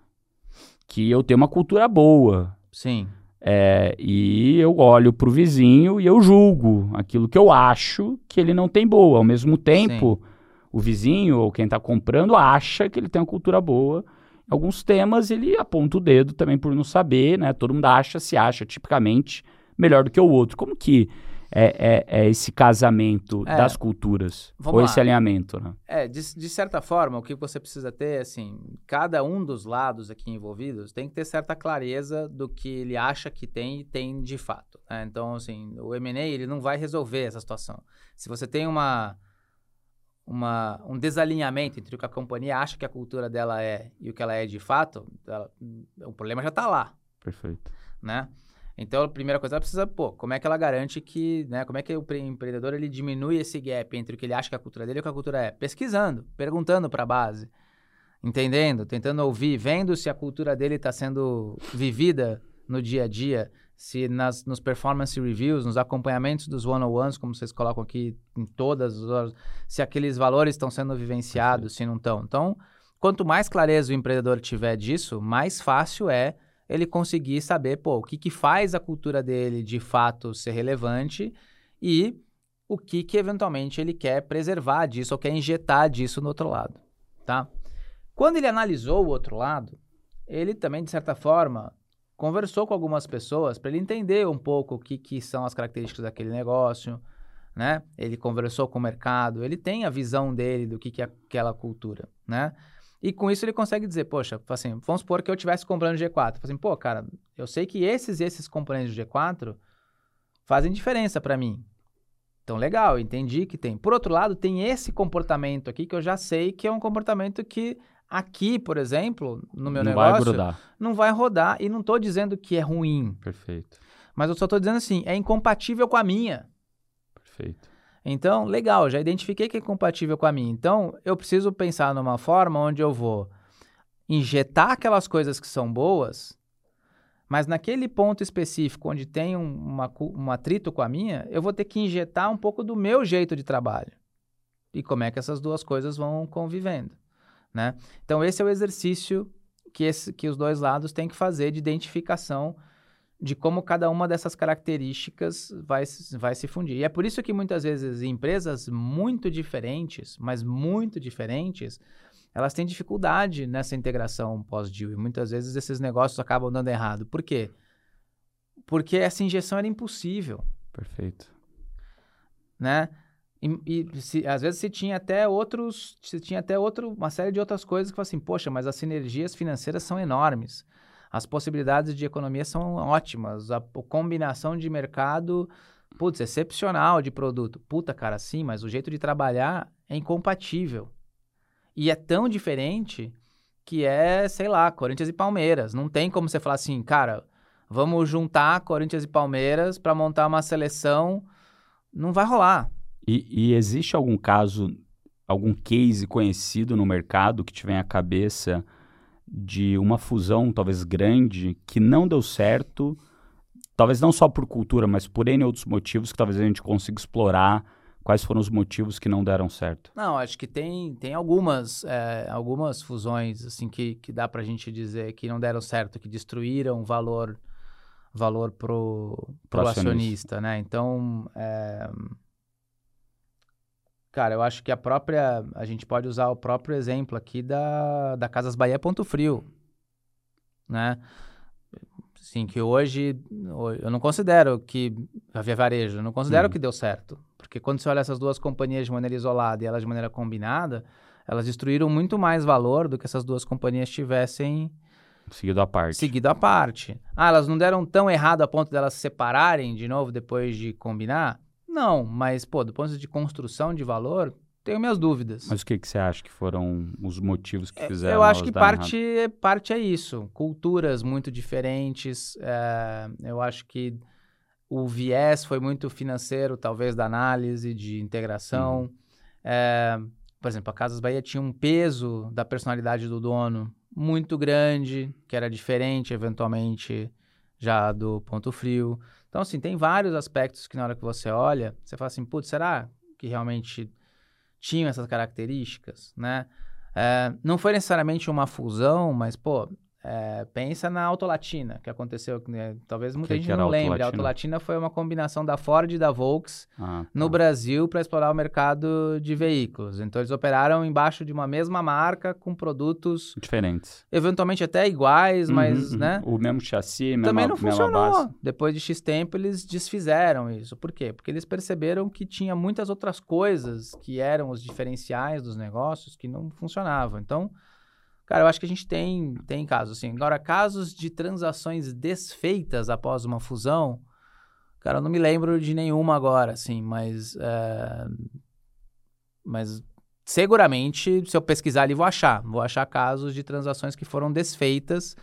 que eu tenho uma cultura boa. Sim. É, e eu olho para o vizinho e eu julgo aquilo que eu acho que ele não tem boa. Ao mesmo tempo, Sim o vizinho ou quem está comprando acha que ele tem uma cultura boa. Em alguns temas ele aponta o dedo também por não saber, né? Todo mundo acha, se acha tipicamente melhor do que o outro. Como que é, é, é esse casamento é, das culturas? ou lá. esse alinhamento, né? É, de, de, certa forma, o que você precisa ter, assim, cada um dos lados aqui envolvidos tem que ter certa clareza do que ele acha que tem e tem de fato. Né? Então, assim, o M&A, ele não vai resolver essa situação. Se você tem uma uma, um desalinhamento entre o que a companhia acha que a cultura dela é e o que ela é de fato, ela, o problema já está lá. Perfeito. Né? Então, a primeira coisa, ela precisa, pô, como é que ela garante que, né, como é que o empreendedor ele diminui esse gap entre o que ele acha que a cultura dele e o que a cultura é? Pesquisando, perguntando para a base, entendendo, tentando ouvir, vendo se a cultura dele está sendo vivida no dia a dia, se nas, nos performance reviews, nos acompanhamentos dos one-on-ones, como vocês colocam aqui em todas as horas, se aqueles valores estão sendo vivenciados, se não estão. Então, quanto mais clareza o empreendedor tiver disso, mais fácil é ele conseguir saber, pô, o que, que faz a cultura dele de fato ser relevante e o que, que eventualmente ele quer preservar disso ou quer injetar disso no outro lado, tá? Quando ele analisou o outro lado, ele também, de certa forma, conversou com algumas pessoas para ele entender um pouco o que, que são as características daquele negócio, né? Ele conversou com o mercado, ele tem a visão dele do que, que é aquela cultura, né? E com isso ele consegue dizer, poxa, assim, vamos supor que eu estivesse comprando G4. Assim, pô, cara, eu sei que esses esses componentes do G4 fazem diferença para mim. Então, legal, entendi que tem. Por outro lado, tem esse comportamento aqui que eu já sei que é um comportamento que Aqui, por exemplo, no meu não negócio, vai grudar. não vai rodar e não estou dizendo que é ruim. Perfeito. Mas eu só estou dizendo assim, é incompatível com a minha. Perfeito. Então, legal, já identifiquei que é compatível com a minha. Então, eu preciso pensar numa forma onde eu vou injetar aquelas coisas que são boas, mas naquele ponto específico onde tem um, uma, um atrito com a minha, eu vou ter que injetar um pouco do meu jeito de trabalho. E como é que essas duas coisas vão convivendo, né? Então, esse é o exercício que, esse, que os dois lados têm que fazer de identificação de como cada uma dessas características vai, vai se fundir. E é por isso que muitas vezes empresas muito diferentes, mas muito diferentes, elas têm dificuldade nessa integração pós-deal. E muitas vezes esses negócios acabam dando errado. Por quê? Porque essa injeção era impossível. Perfeito. Né? E, e se, às vezes se tinha até outros, se tinha até outro, uma série de outras coisas que assim, poxa, mas as sinergias financeiras são enormes. As possibilidades de economia são ótimas. A, a combinação de mercado, putz, excepcional de produto. Puta, cara, sim, mas o jeito de trabalhar é incompatível. E é tão diferente que é, sei lá, Corinthians e Palmeiras. Não tem como você falar assim, cara, vamos juntar Corinthians e Palmeiras para montar uma seleção. Não vai rolar. E, e, existe algum caso, algum case conhecido no mercado que te vem à cabeça de uma fusão talvez grande que não deu certo, talvez não só por cultura, mas por N outros motivos que talvez a gente consiga explorar quais foram os motivos que não deram certo? Não, acho que tem, tem algumas, é, algumas fusões assim que, que dá para a gente dizer que não deram certo, que destruíram valor valor pro, pro, acionista, né? Então, é, Cara, eu acho que a própria. A gente pode usar o próprio exemplo aqui da, da Casas Bahia Ponto Frio. Né? Sim, que hoje eu não considero que. A Via Varejo, eu não considero hum. que deu certo. Porque quando você olha essas duas companhias de maneira isolada e elas de maneira combinada, elas destruíram muito mais valor do que essas duas companhias tivessem. Seguido à parte. Seguido à parte. Ah, elas não deram tão errado a ponto delas de se separarem de novo depois de combinar? Não, mas, pô, do ponto de vista de construção de valor, tenho minhas dúvidas. Mas o que, que você acha que foram os motivos que é, fizeram? Eu acho que parte, parte é isso. Culturas muito diferentes. É, eu acho que o viés foi muito financeiro, talvez, da análise, de integração. Uhum. É, por exemplo, a Casas Bahia tinha um peso da personalidade do dono muito grande, que era diferente, eventualmente, já do Ponto Frio. Então, assim, tem vários aspectos que na hora que você olha, você fala assim, putz, será que realmente tinham essas características, né? É, não foi necessariamente uma fusão, mas, pô, é, pensa na Autolatina, que aconteceu, né? talvez muita que gente que não lembre. A Autolatina foi uma combinação da Ford e da Volks ah, tá. no Brasil para explorar o mercado de veículos. Então eles operaram embaixo de uma mesma marca com produtos diferentes, eventualmente até iguais, uhum, mas, uhum. né? O mesmo chassi, mesma, também não funcionou. Depois de X tempo eles desfizeram isso. Por quê? Porque eles perceberam que tinha muitas outras coisas que eram os diferenciais dos negócios que não funcionavam. Então Cara, eu acho que a gente tem, tem casos assim. Agora, casos de transações desfeitas após uma fusão, cara, eu não me lembro de nenhuma agora, assim, mas. É... Mas seguramente, se eu pesquisar ali, vou achar. Vou achar casos de transações que foram desfeitas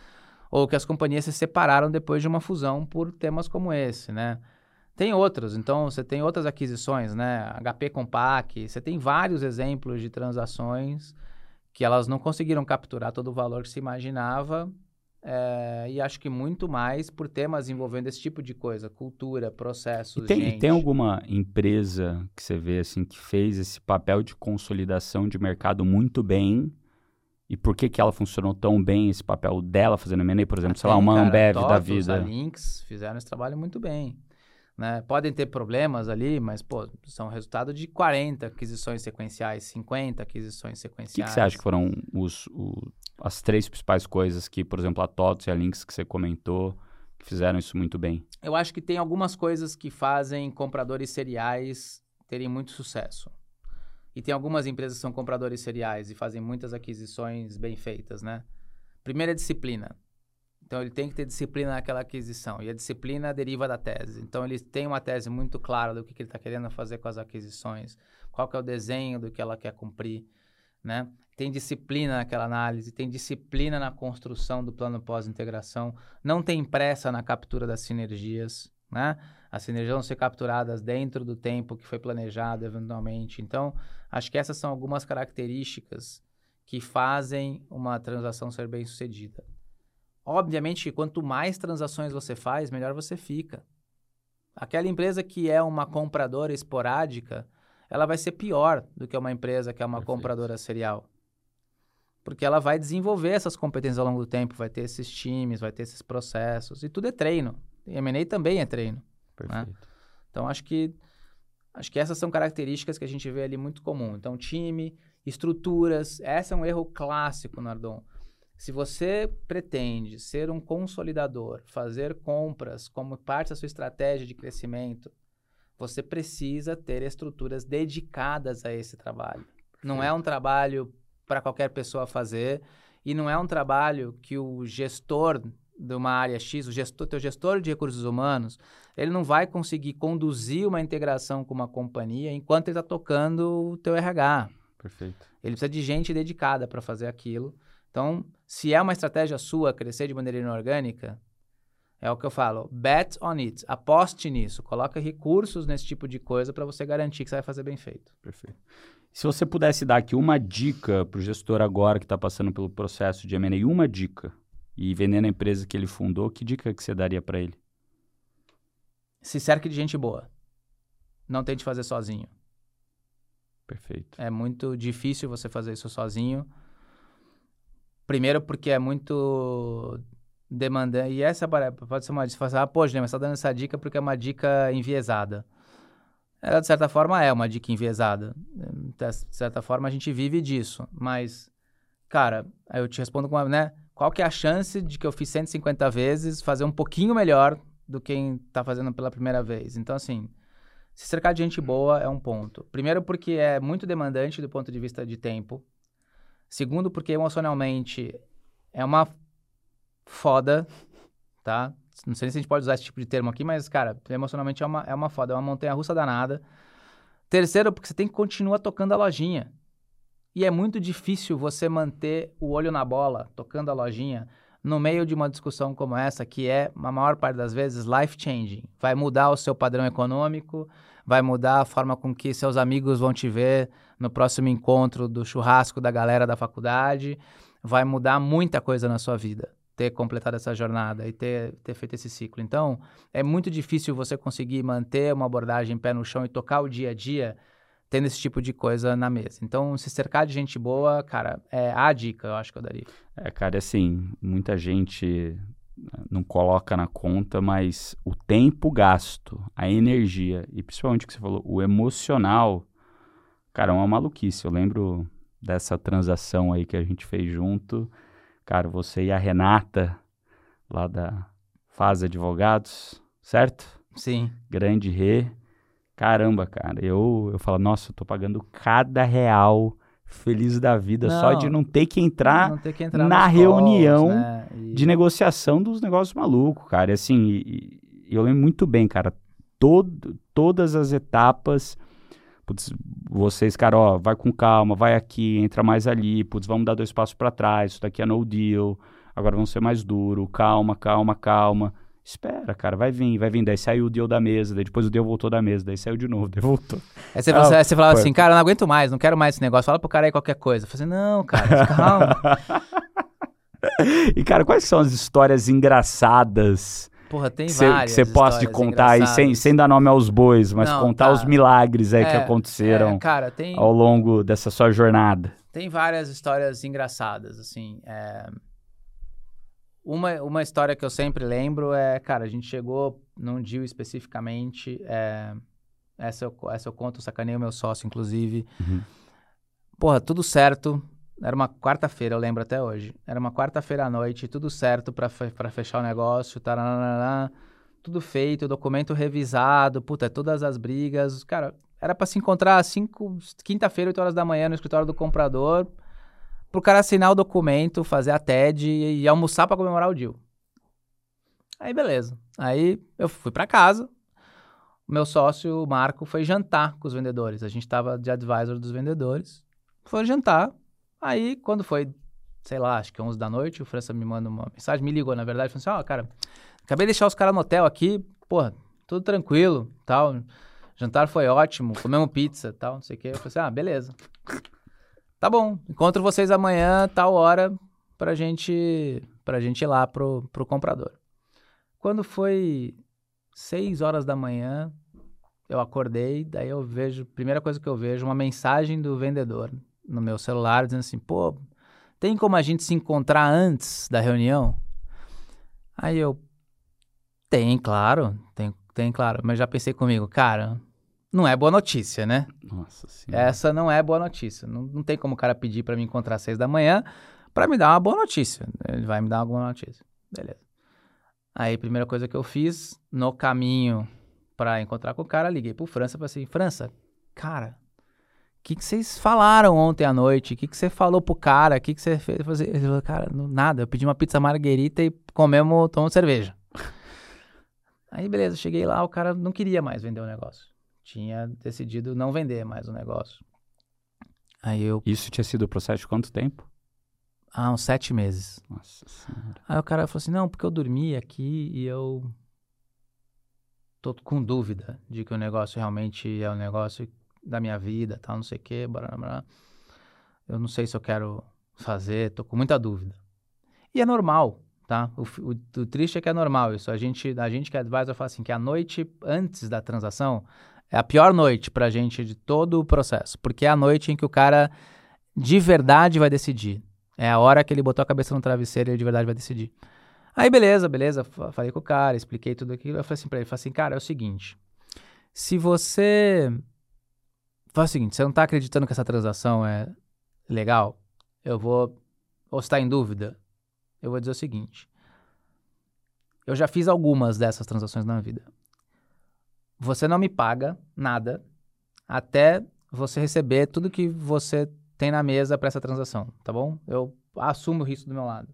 ou que as companhias se separaram depois de uma fusão por temas como esse, né? Tem outros, então você tem outras aquisições, né? HP Compaq, você tem vários exemplos de transações que elas não conseguiram capturar todo o valor que se imaginava é, e acho que muito mais por temas envolvendo esse tipo de coisa, cultura, processos, e tem, gente. tem alguma empresa que você vê assim que fez esse papel de consolidação de mercado muito bem e por que que ela funcionou tão bem, esse papel dela fazendo M&A, por exemplo, ah, sei lá, uma cara, Ambev da vida. A Lynx fizeram esse trabalho muito bem. Né? Podem ter problemas ali, mas pô, são resultado de 40 aquisições sequenciais, 50 aquisições sequenciais. O que, que, você acha que foram os, o, as três principais coisas que, por exemplo, a TOTS e a Lynx que você comentou, que fizeram isso muito bem? Eu acho que tem algumas coisas que fazem compradores seriais terem muito sucesso. E tem algumas empresas que são compradores seriais e fazem muitas aquisições bem feitas, né? Primeira disciplina. Então ele tem que ter disciplina naquela aquisição. E a disciplina deriva da tese. Então ele tem uma tese muito clara do que, que ele está querendo fazer com as aquisições, qual que é o desenho do que ela quer cumprir. Né? Tem disciplina naquela análise, tem disciplina na construção do plano pós-integração, não tem pressa na captura das sinergias. né? As sinergias vão ser capturadas dentro do tempo que foi planejado eventualmente. Então, acho que essas são algumas características que fazem uma transação ser bem sucedida. Obviamente que quanto mais transações você faz, melhor você fica. Aquela empresa que é uma compradora esporádica, ela vai ser pior do que uma empresa que é uma Perfeito. compradora serial. Porque ela vai desenvolver essas competências ao longo do tempo, vai ter esses times, vai ter esses processos, e tudo é treino. E M&A também é treino. Né? Perfeito. Né? Então, acho que, acho que essas são características que a gente vê ali muito comum. Então, time, estruturas, esse é um erro clássico, Nardon. Se você pretende ser um consolidador, fazer compras como parte da sua estratégia de crescimento, você precisa ter estruturas dedicadas a esse trabalho. Não é um trabalho para qualquer pessoa fazer e não é um trabalho que o gestor de uma área X, o gestor, teu gestor de recursos humanos, ele não vai conseguir conduzir uma integração com uma companhia enquanto ele está tocando o teu RH. Perfeito. Ele precisa de gente dedicada para fazer aquilo. Então, se é uma estratégia sua crescer de maneira inorgânica, é o que eu falo, bet on it, aposte nisso, coloca recursos nesse tipo de coisa para você garantir que você vai fazer bem feito. Perfeito. Se você pudesse dar aqui uma dica para o gestor agora que está passando pelo processo de M&A, uma dica, e vendendo a empresa que ele fundou, que dica que você daria para ele? Se cerque de gente boa. Não tente fazer sozinho. Perfeito. É muito difícil você fazer isso sozinho. Primeiro porque é muito demandante. E essa pode ser uma dica. Ah, pô, mas você está dando essa dica porque é uma dica enviesada. Ela, de certa forma, é uma dica enviesada. De certa forma, a gente vive disso. Mas, cara, aí eu te respondo com uma, né? Qual que é a chance de que eu fiz 150 vezes fazer um pouquinho melhor do que quem está fazendo pela primeira vez? Então, assim, se cercar de gente boa é um ponto. Primeiro, porque é muito demandante do ponto de vista de tempo. Segundo, porque emocionalmente é uma foda, tá? Não sei se a gente pode usar esse tipo de termo aqui, mas, cara, emocionalmente é uma, é uma foda, é uma montanha russa danada. Terceiro, porque você tem que continuar tocando a lojinha. E é muito difícil você manter o olho na bola, tocando a lojinha, no meio de uma discussão como essa, que é, a maior parte das vezes, life-changing. Vai mudar o seu padrão econômico, vai mudar a forma com que seus amigos vão te ver no próximo encontro do churrasco da galera da faculdade, vai mudar muita coisa na sua vida ter completado essa jornada e ter, ter feito esse ciclo. Então, é muito difícil você conseguir manter uma abordagem pé no chão e tocar o dia a dia tendo esse tipo de coisa na mesa. Então, se cercar de gente boa, cara, é a dica, eu acho que eu daria. É, cara, assim, muita gente não coloca na conta, mas o tempo gasto, a energia e principalmente o que você falou, o emocional, cara, é uma maluquice. Eu lembro dessa transação aí que a gente fez junto Cara, você e a Renata, lá da Faz Advogados, certo? Sim. Grande Rê. Caramba, cara, eu, eu falo, nossa, eu tô pagando cada real feliz da vida não, só de não ter que entrar, ter que entrar na reunião calls, né? e... de negociação dos negócios malucos, cara. E assim, e, e eu lembro muito bem, cara, todo, todas as etapas putz, vocês, cara, ó, vai com calma, vai aqui, entra mais ali, putz, vamos dar dois passos para trás, isso daqui é no deal, agora vamos ser mais duro, calma, calma, calma. Espera, cara, vai vir, vai vir. Daí saiu o deal da mesa, daí depois o deal voltou da mesa, daí saiu de novo, daí voltou. Aí você, ah, você, você falava foi. assim, cara, eu não aguento mais, não quero mais esse negócio, fala pro cara aí qualquer coisa. Eu falei assim, não, cara, calma. (laughs) e, cara, quais são as histórias engraçadas Porra, tem cê, várias. Você possa contar aí, sem, sem dar nome aos bois, mas Não, contar tá. os milagres aí é, que aconteceram é, cara, tem, ao longo dessa sua jornada. Tem várias histórias engraçadas, assim. É... Uma, uma história que eu sempre lembro é, cara, a gente chegou num deal especificamente. É... Essa, eu, essa eu conto, sacanei o meu sócio, inclusive. Uhum. Porra, tudo certo. Era uma quarta-feira, eu lembro até hoje. Era uma quarta-feira à noite, tudo certo para fechar o negócio, taranana, tudo feito, documento revisado, puta, todas as brigas. Cara, era para se encontrar cinco, quinta-feira, 8 horas da manhã, no escritório do comprador, pro cara assinar o documento, fazer a TED e, e almoçar para comemorar o deal. Aí, beleza. Aí eu fui para casa. Meu sócio, o Marco, foi jantar com os vendedores. A gente tava de advisor dos vendedores. Foi jantar, Aí, quando foi, sei lá, acho que 11 da noite, o França me manda uma mensagem, me ligou, na verdade, falou assim, ó, oh, cara, acabei de deixar os caras no hotel aqui, porra, tudo tranquilo, tal. Jantar foi ótimo, comemos pizza, tal, não sei o quê. Eu falei assim, ah, beleza. Tá bom, encontro vocês amanhã, tal hora, pra gente, pra gente ir lá pro, pro comprador. Quando foi seis horas da manhã, eu acordei, daí eu vejo, primeira coisa que eu vejo, uma mensagem do vendedor no meu celular dizendo assim, pô, tem como a gente se encontrar antes da reunião? Aí eu, tem, claro, tem, tem, claro. Mas já pensei comigo, cara, não é boa notícia, né? Nossa senhora. Essa não é boa notícia. Não, não tem como o cara pedir para me encontrar às seis da manhã para me dar uma boa notícia. Ele vai me dar uma boa notícia. Beleza. Aí, primeira coisa que eu fiz, no caminho para encontrar com o cara, liguei pro França e falei assim, França, cara, o que, que vocês falaram ontem à noite? O que, que você falou pro cara? O que, que você fez? Ele falou, cara, nada. Eu pedi uma pizza marguerita e comemos, tomamos cerveja. (laughs) Aí, beleza, cheguei lá, o cara não queria mais vender o negócio. Tinha decidido não vender mais o negócio. Aí eu. Isso tinha sido o processo de quanto tempo? Ah, uns sete meses. Nossa senhora. Aí o cara falou assim: não, porque eu dormi aqui e eu. tô com dúvida de que o negócio realmente é o um negócio da minha vida, tal, não sei o quê, blá, blá. Eu não sei se eu quero fazer, tô com muita dúvida. E é normal tá? O, o, o, triste é que é normal isso. A gente, a gente que advisor fala assim que a noite antes da transação é a pior noite pra gente de todo o processo, porque é a noite em que o cara de verdade vai decidir. É a hora que ele botou a cabeça no travesseiro e ele de verdade vai decidir. Aí beleza, beleza, falei com o cara, expliquei tudo aquilo, eu falei assim pra ele, falei assim, cara, é o seguinte, se você faz o seguinte, você não tá acreditando que essa transação é legal, eu vou, ou está em dúvida, eu vou dizer o seguinte. Eu já fiz algumas dessas transações na vida. Você não me paga nada até você receber tudo que você tem na mesa para essa transação, tá bom? Eu assumo o risco do meu lado.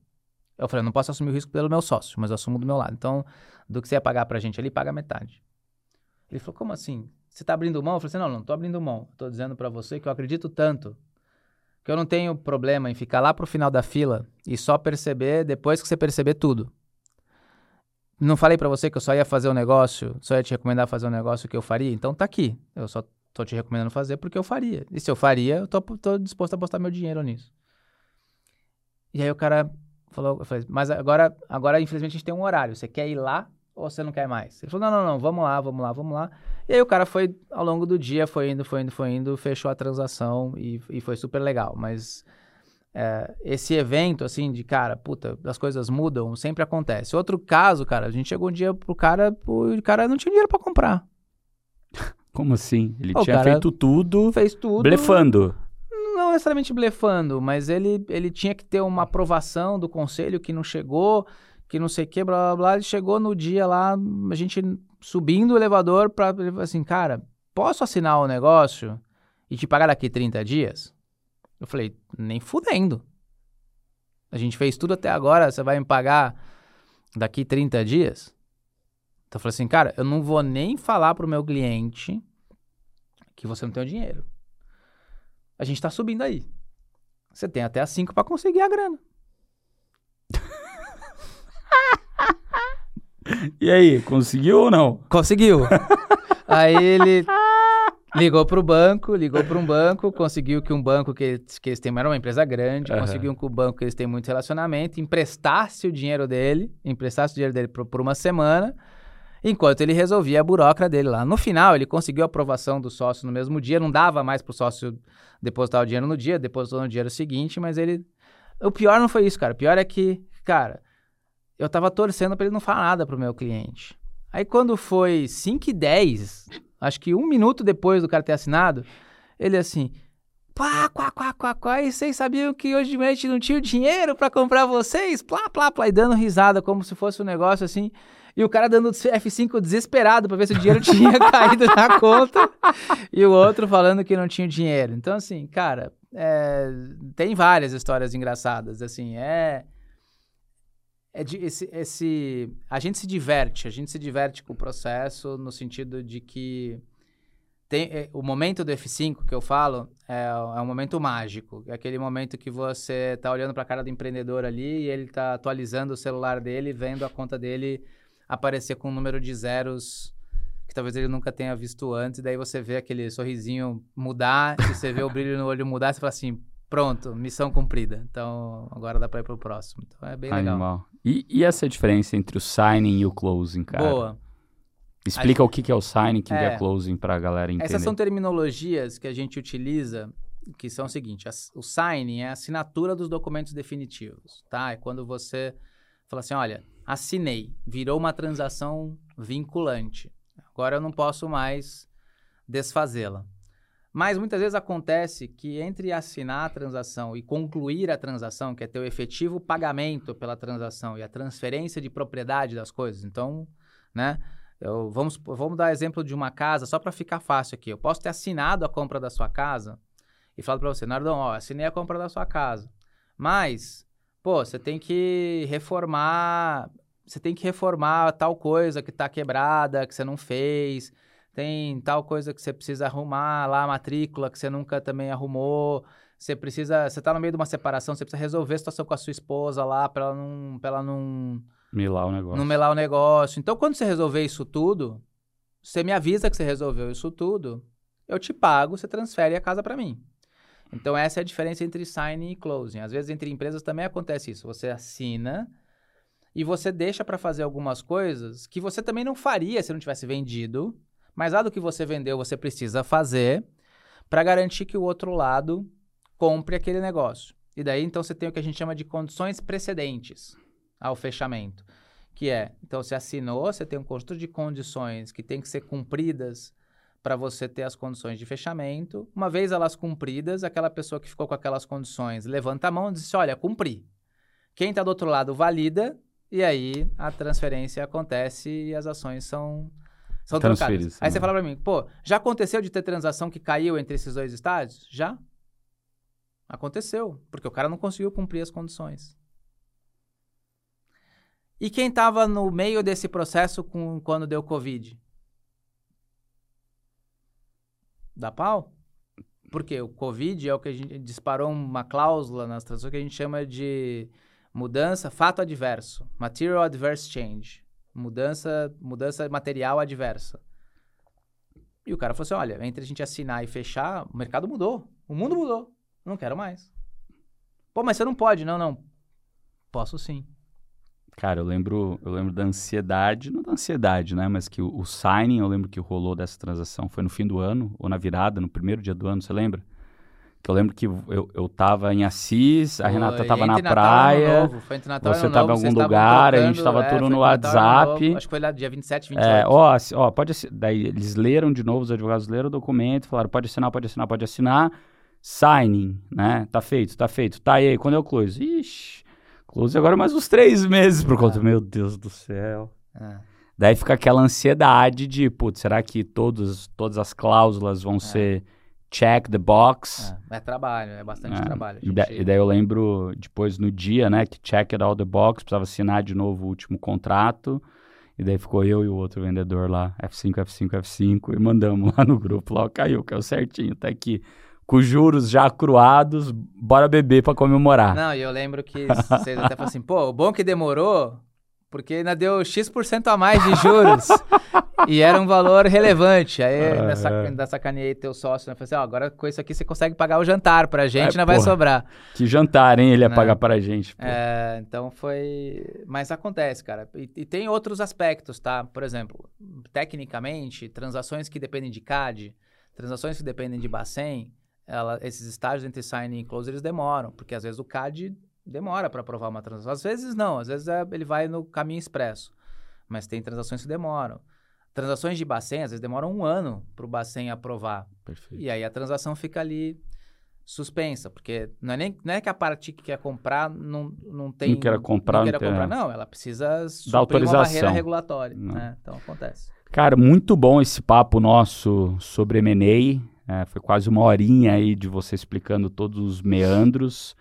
Eu falei, eu não posso assumir o risco pelo meu sócio, mas eu assumo do meu lado. Então, do que você ia pagar pra gente ali, paga metade. Ele falou, como assim? Você tá abrindo mão? Eu falei assim, não, não tô abrindo mão. Tô dizendo para você que eu acredito tanto que eu não tenho problema em ficar lá pro final da fila e só perceber depois que você perceber tudo. Não falei para você que eu só ia fazer um negócio, só ia te recomendar fazer um negócio que eu faria? Então tá aqui. Eu só tô te recomendando fazer porque eu faria. E se eu faria, eu tô, tô disposto a apostar meu dinheiro nisso. E aí o cara falou, eu falei, mas agora, agora infelizmente a gente tem um horário. Você quer ir lá ou você não quer mais? Ele falou, não, não, não, vamos lá, vamos lá, vamos lá. E aí o cara foi, ao longo do dia, foi indo, foi indo, foi indo, fechou a transação e, e foi super legal. Mas é, esse evento, assim, de cara, puta, as coisas mudam, sempre acontece. Outro caso, cara, a gente chegou um dia pro cara, o cara não tinha dinheiro para comprar. (laughs) Como assim? Ele o tinha feito tudo, fez tudo, blefando. Não necessariamente blefando, mas ele, ele tinha que ter uma aprovação do conselho que não chegou que não sei o que, blá, blá, blá. Ele chegou no dia lá, a gente subindo o elevador pra ele assim, cara, posso assinar o negócio e te pagar daqui 30 dias? Eu falei, nem fudendo. A gente fez tudo até agora, você vai me pagar daqui 30 dias? Então eu falei assim, cara, eu não vou nem falar pro meu cliente que você não tem o dinheiro. A gente tá subindo aí. Você tem até as 5 para conseguir a grana. (laughs) E aí, conseguiu ou não? Conseguiu. aí ele (laughs) ligou para o banco, ligou para um banco, conseguiu que um banco que eles, que eles têm, era uma empresa grande, uhum. conseguiu que o banco que eles têm muito relacionamento, emprestasse o dinheiro dele, emprestasse o dinheiro dele por, por uma semana, enquanto ele resolvia a burocracia dele lá. No final, ele conseguiu a aprovação do sócio no mesmo dia, não dava mais para o sócio depositar o dinheiro no dia, depositou no dinheiro seguinte, mas ele... O pior não foi isso, cara. O pior é que, cara eu tava torcendo para ele não falar nada pro meu cliente. Aí quando foi 5 e 10, acho que um minuto depois do cara ter assinado, ele assim, pá, quá, quá, quá, quá, e vocês sabiam que hoje a gente não tinha dinheiro para comprar vocês? Plá, plá, plá, e dando risada como se fosse um negócio assim. E o cara dando F5 desesperado para ver se o dinheiro (laughs) tinha caído na conta. E o outro falando que não tinha dinheiro. Então, assim, cara, é, tem várias histórias engraçadas. Assim, é é de, esse, esse, a gente se diverte, a gente se diverte com o processo no sentido de que tem, é, o momento do F5 que eu falo é, é um momento mágico. É aquele momento que você está olhando para a cara do empreendedor ali e ele está atualizando o celular dele, vendo a conta dele aparecer com um número de zeros que talvez ele nunca tenha visto antes, e daí você vê aquele sorrisinho mudar, e você vê o brilho no olho mudar, você fala assim, pronto, missão cumprida. Então, agora dá para ir pro próximo. Então, é bem Animal. legal. E, e essa diferença entre o signing e o closing, cara? Boa. Explica o que, é o signing e o que É. é closing pra galera entender. Essas são terminologias que a gente utiliza, que são o seguinte: as- o signing é a assinatura dos documentos definitivos, tá? É quando você fala assim, olha, assinei, virou uma transação vinculante. Agora eu não posso mais desfazê-la. Mas muitas vezes acontece que entre assinar a transação e concluir a transação, que é ter o efetivo pagamento pela transação e a transferência de propriedade das coisas. Então, né? Eu, vamos, vamos dar exemplo de uma casa, só para ficar fácil aqui. Eu posso ter assinado a compra da sua casa e falado para você, Nardão, ó, assinei a compra da sua casa. Mas, pô, você tem que reformar, você tem que reformar tal coisa que está quebrada, que você não fez. Tem tal coisa que você precisa arrumar lá, a matrícula que você nunca também arrumou. Você precisa, você tá no meio de uma separação, você precisa resolver a situação com a sua esposa lá para ela não, pra ela não Milar o negócio. não melar o negócio. Então, quando você resolver isso tudo, você me avisa que você resolveu isso tudo, eu te pago, você transfere a casa para mim. Então, essa é a diferença entre signing e closing. Às vezes, entre empresas também acontece isso. Você assina e você deixa para fazer algumas coisas que você também não faria se não tivesse vendido, mas lá do que você vendeu, você precisa fazer para garantir que o outro lado compre aquele negócio. E daí, então, você tem o que a gente chama de condições precedentes ao fechamento, que é, então você assinou, você tem um conjunto de condições que tem que ser cumpridas para você ter as condições de fechamento. Uma vez elas cumpridas, aquela pessoa que ficou com aquelas condições levanta a mão e diz: "Olha, cumpri". Quem está do outro lado valida e aí a transferência acontece e as ações são são trocadas. Aí né? você fala para mim: "Pô, já aconteceu de ter transação que caiu entre esses dois estádios?" Já. Aconteceu, porque o cara não conseguiu cumprir as condições. E quem estava no meio desse processo com, quando deu Covid? Dá pau? Porque o Covid é o que a gente disparou uma cláusula nas transações que a gente chama de mudança, fato adverso, material adverse change, mudança, mudança material adversa. E o cara falou assim: olha, entre a gente assinar e fechar, o mercado mudou, o mundo mudou, não quero mais. Pô, mas você não pode, não, não. Posso sim. Cara, eu lembro, eu lembro da ansiedade, não da ansiedade, né? Mas que o, o signing, eu lembro que rolou dessa transação foi no fim do ano, ou na virada, no primeiro dia do ano, você lembra? Que eu lembro que eu, eu tava em Assis, a Renata tava na Natal praia. Novo, foi entre Natal você tava em Novo, algum vocês estavam lugar, a gente tava é, tudo no WhatsApp. Novo, Acho que foi lá dia 27, 28. É, ó, ó, pode assi- Daí eles leram de novo, os advogados leram o documento, falaram, pode assinar, pode assinar, pode assinar. Signing, né? Tá feito, tá feito. Tá aí, quando é o close? Ixi, close agora mais uns três meses por conta. É. Meu Deus do céu. É. Daí fica aquela ansiedade de, putz, será que todos, todas as cláusulas vão ser check the box? É, é trabalho, é bastante É, trabalho. E, da- e daí eu lembro, depois no dia, né, que check it all the box, precisava assinar de novo o último contrato. E daí ficou eu e o outro vendedor lá, F5, F5, F5, e mandamos lá no grupo, lá, ó, caiu, caiu certinho, tá aqui. Com os juros já acruados, bora beber pra comemorar. Não, e eu lembro que vocês até falaram assim, pô, o bom que demorou, porque ainda deu X% a mais de juros. (laughs) e era um valor relevante. Aí Ah, ainda, sac... é. ainda sacaneei teu sócio, né? Falei assim, ó, agora com isso aqui você consegue pagar o jantar pra gente, É, não vai porra. sobrar. Que jantar, hein, ele ia Né? pagar pra gente. É, então foi. Mas acontece, cara. E, e tem outros aspectos, tá? Por exemplo, tecnicamente, transações que dependem de CAD, transações que dependem de Bacen, ela, esses estágios entre signing e close eles demoram, porque às vezes o CAD demora para aprovar uma transação. Às vezes não, às vezes é- ele vai no caminho expresso. Mas tem transações que demoram. Transações de Bacen, às vezes demoram um ano para o Bacen aprovar. Perfeito. E aí a transação fica ali suspensa, porque não é nem não é que a parte que quer comprar não, não tem Não queira comprar, não queira comprar, é. não, ela precisa suprir autorização. uma barreira regulatória, né? Então acontece. Cara, muito bom esse papo nosso sobre M&A. É, foi quase uma horinha aí de você explicando todos os meandros.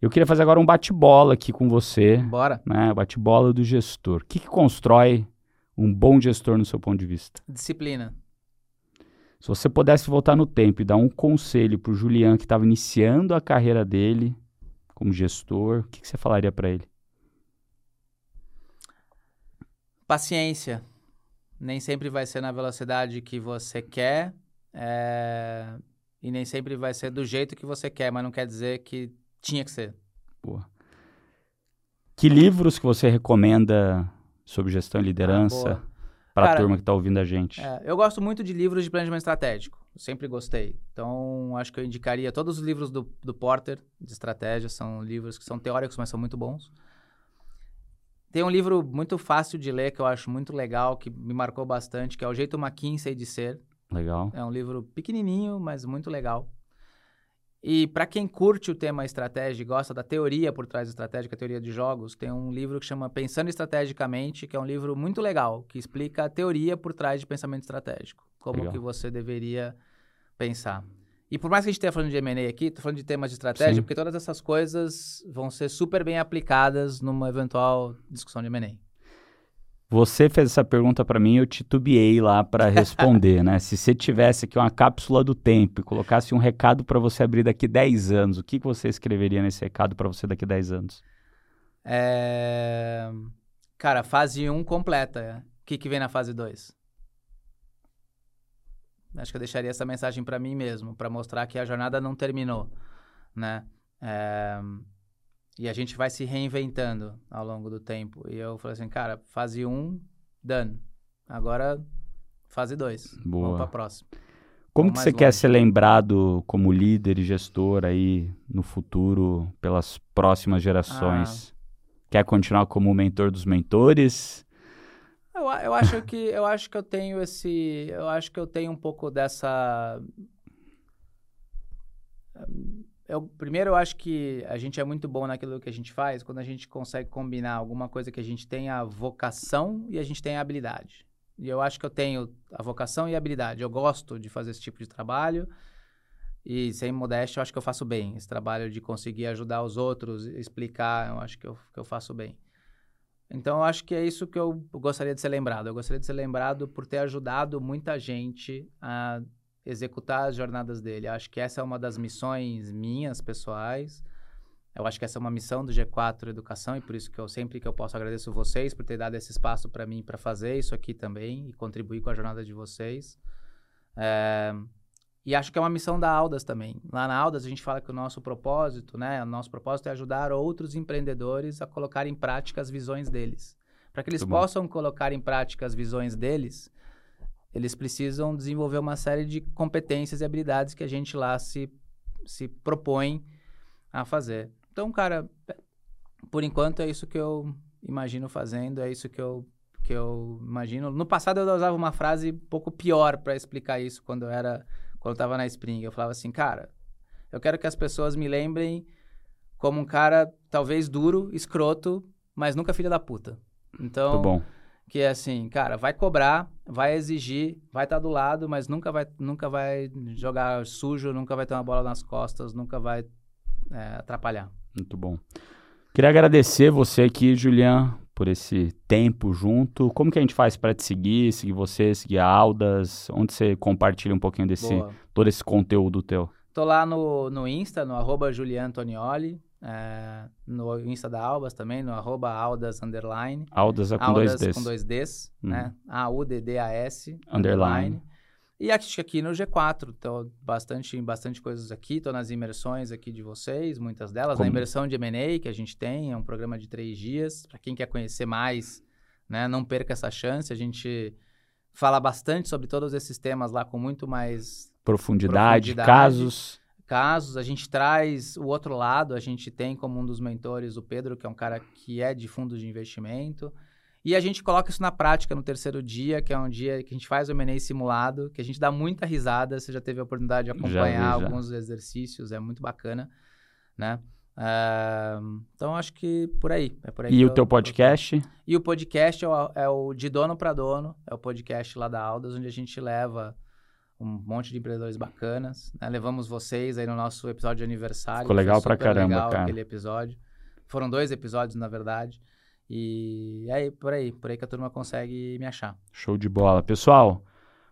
Eu queria fazer agora um bate-bola aqui com você, Bora. né? Bate-bola do gestor. O que, que constrói um bom gestor no seu ponto de vista? Disciplina. Se você pudesse voltar no tempo e dar um conselho pro Julian que estava iniciando a carreira dele como gestor, o que, que você falaria para ele? Paciência. nem sempre vai ser na velocidade que você quer, é, e nem sempre vai ser do jeito que você quer, mas não quer dizer que tinha que ser. Boa. Que livros que você recomenda sobre gestão e liderança Ah, para a turma que está ouvindo a gente? É, eu gosto muito de livros de planejamento estratégico. Sempre gostei. Então, acho que eu indicaria todos os livros do, do Porter, de estratégia. São livros que são teóricos, mas são muito bons. Tem um livro muito fácil de ler, que eu acho muito legal, que me marcou bastante, que é O Jeito McKinsey de Ser. Legal. É um livro pequenininho, mas muito legal. E para quem curte o tema estratégia e gosta da teoria por trás da estratégia, a teoria de jogos, tem um livro que chama Pensando Estrategicamente, que é um livro muito legal, que explica a teoria por trás de pensamento estratégico, como Legal. que você deveria pensar. E por mais que a gente esteja falando de M&A aqui, tô falando de temas de estratégia, Sim. porque todas essas coisas vão ser super bem aplicadas numa eventual discussão de M&A. Você fez essa pergunta para mim, eu titubeei lá para responder, né? (laughs) Se você tivesse aqui uma cápsula do tempo e colocasse um recado para você abrir daqui 10 anos, o que, que você escreveria nesse recado para você daqui 10 anos? É... Cara, fase 1 completa. O que, que vem na fase 2? Acho que eu deixaria essa mensagem para mim mesmo, para mostrar que a jornada não terminou, né? É, E a gente vai se reinventando ao longo do tempo. E eu falei assim, cara, fase 1, done. Agora, fase 2. Boa. Vamos pra próxima. Como Vamos que você mais quer longe. ser lembrado como líder e gestor aí no futuro pelas próximas gerações? Quer continuar como mentor dos mentores? Eu, a- eu acho que eu acho que eu tenho esse, eu acho que eu tenho um pouco dessa eu, primeiro, eu acho que a gente é muito bom naquilo que a gente faz quando a gente consegue combinar alguma coisa que a gente tem a vocação e a gente tem a habilidade. E eu acho que eu tenho a vocação e a habilidade. Eu gosto de fazer esse tipo de trabalho e, sem modéstia, eu acho que eu faço bem. Esse trabalho de conseguir ajudar os outros, explicar, eu acho que eu, que eu faço bem. Então, eu acho que é isso que eu gostaria de ser lembrado. Eu gostaria de ser lembrado por ter ajudado muita gente a executar as jornadas dele. Acho que essa é uma das missões minhas, pessoais. Eu acho que essa é uma missão do G4 Educação e por isso que eu sempre que eu posso agradeço vocês por ter dado esse espaço para mim para fazer isso aqui também e contribuir com a jornada de vocês. É, E acho que é uma missão da Aldas também. Lá na Aldas a gente fala que o nosso propósito, né? O nosso propósito é ajudar outros empreendedores a colocar em prática as visões deles. Para que eles Muito bom. possam colocar em prática as visões deles, eles precisam desenvolver uma série de competências e habilidades que a gente lá se, se propõe a fazer. Então, cara, por enquanto é isso que eu imagino fazendo, é isso que eu, que eu imagino. No passado eu usava uma frase um pouco pior para explicar isso quando eu era quando eu tava na Spring. Eu falava assim, cara, eu quero que as pessoas me lembrem como um cara talvez duro, escroto, mas nunca filha da puta. Então, Muito bom. Que é assim, cara, vai cobrar, vai exigir, vai estar do lado, mas nunca vai, nunca vai jogar sujo, nunca vai ter uma bola nas costas, nunca vai é, atrapalhar. Muito bom. Queria agradecer você aqui, Julian, por esse tempo junto. Como que a gente faz para te seguir, seguir você, seguir a Aldas? Onde você compartilha um pouquinho desse, Boa. todo esse conteúdo teu? Tô lá no, no Insta, no arroba Julian Antonioli, é, no Insta da Albas também, no arroba Aldas Underline. Aldas é com Aldas dois Ds. com dois Ds, Uhum. né? A-U-D-D-A-S. Underline. E acho que aqui no G4, então bastante, bastante coisas aqui. Estou nas imersões aqui de vocês, muitas delas. Como? Na imersão de M&A que a gente tem, é um programa de três dias. Para quem quer conhecer mais, né, não perca essa chance. A gente fala bastante sobre todos esses temas lá com muito mais Profundidade, Profundidade. casos. Casos. A gente traz o outro lado. A gente tem como um dos mentores o Pedro, que é um cara que é de fundos de investimento. E a gente coloca isso na prática no terceiro dia, que é um dia que a gente faz o M&A simulado, que a gente dá muita risada. Você já teve a oportunidade de acompanhar já. alguns exercícios, é muito bacana, né? Ah, então, acho que por aí. É por aí E o eu- teu eu- podcast? e o podcast é o, é o De Dono para Dono, é o podcast lá da Aldas, onde a gente leva um monte de empreendedores bacanas. né? Levamos vocês aí no nosso episódio de aniversário. Ficou legal pra caramba, legal cara. aquele episódio. Foram dois episódios, na verdade. E aí, por aí, por aí que a turma consegue me achar. Show de bola. Pessoal,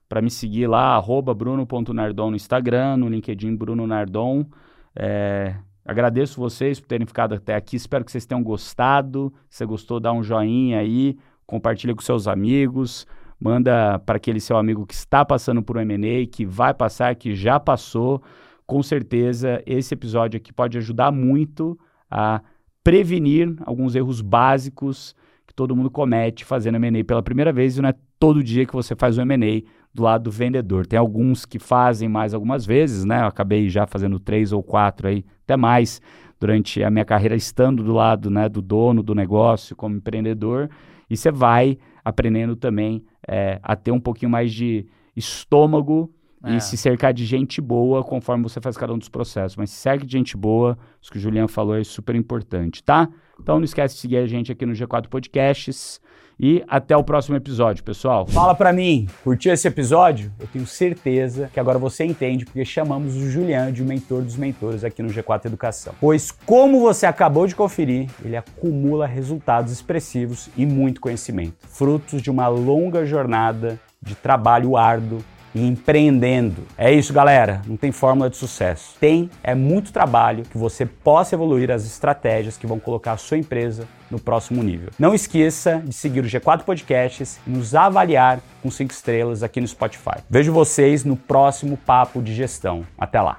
para me seguir lá, arroba bruno.nardon no Instagram, no LinkedIn Bruno Nardon. É, agradeço vocês por terem ficado até aqui. Espero que vocês tenham gostado. Se você gostou, dá um joinha aí, compartilha com seus amigos. Manda para aquele seu amigo que está passando por um M&A, que vai passar, que já passou. Com certeza, esse episódio aqui pode ajudar muito a prevenir alguns erros básicos que todo mundo comete fazendo M&A pela primeira vez e não é todo dia que você faz o M&A do lado do vendedor. Tem alguns que fazem mais algumas vezes, né? Eu acabei já fazendo três ou quatro aí, até mais, durante a minha carreira estando do lado né, do dono do negócio como empreendedor. E você vai aprendendo também é, a ter um pouquinho mais de estômago é. e se cercar de gente boa conforme você faz cada um dos processos. Mas se cerca de gente boa, isso que o Juliano falou é super importante, tá? Então não esquece de seguir a gente aqui no G4 Podcasts. E até o próximo episódio, pessoal. Fala pra mim, curtiu esse episódio? Eu tenho certeza que agora você entende porque chamamos o Julian de mentor dos mentores aqui no G4 Educação. Pois, como você acabou de conferir, ele acumula resultados expressivos e muito conhecimento, frutos de uma longa jornada de trabalho árduo e empreendendo. É isso, galera. Não tem fórmula de sucesso. Tem é muito trabalho que você possa evoluir as estratégias que vão colocar a sua empresa no próximo nível. Não esqueça de seguir o G4 Podcasts e nos avaliar com cinco estrelas aqui no Spotify. Vejo vocês no próximo papo de gestão. Até lá.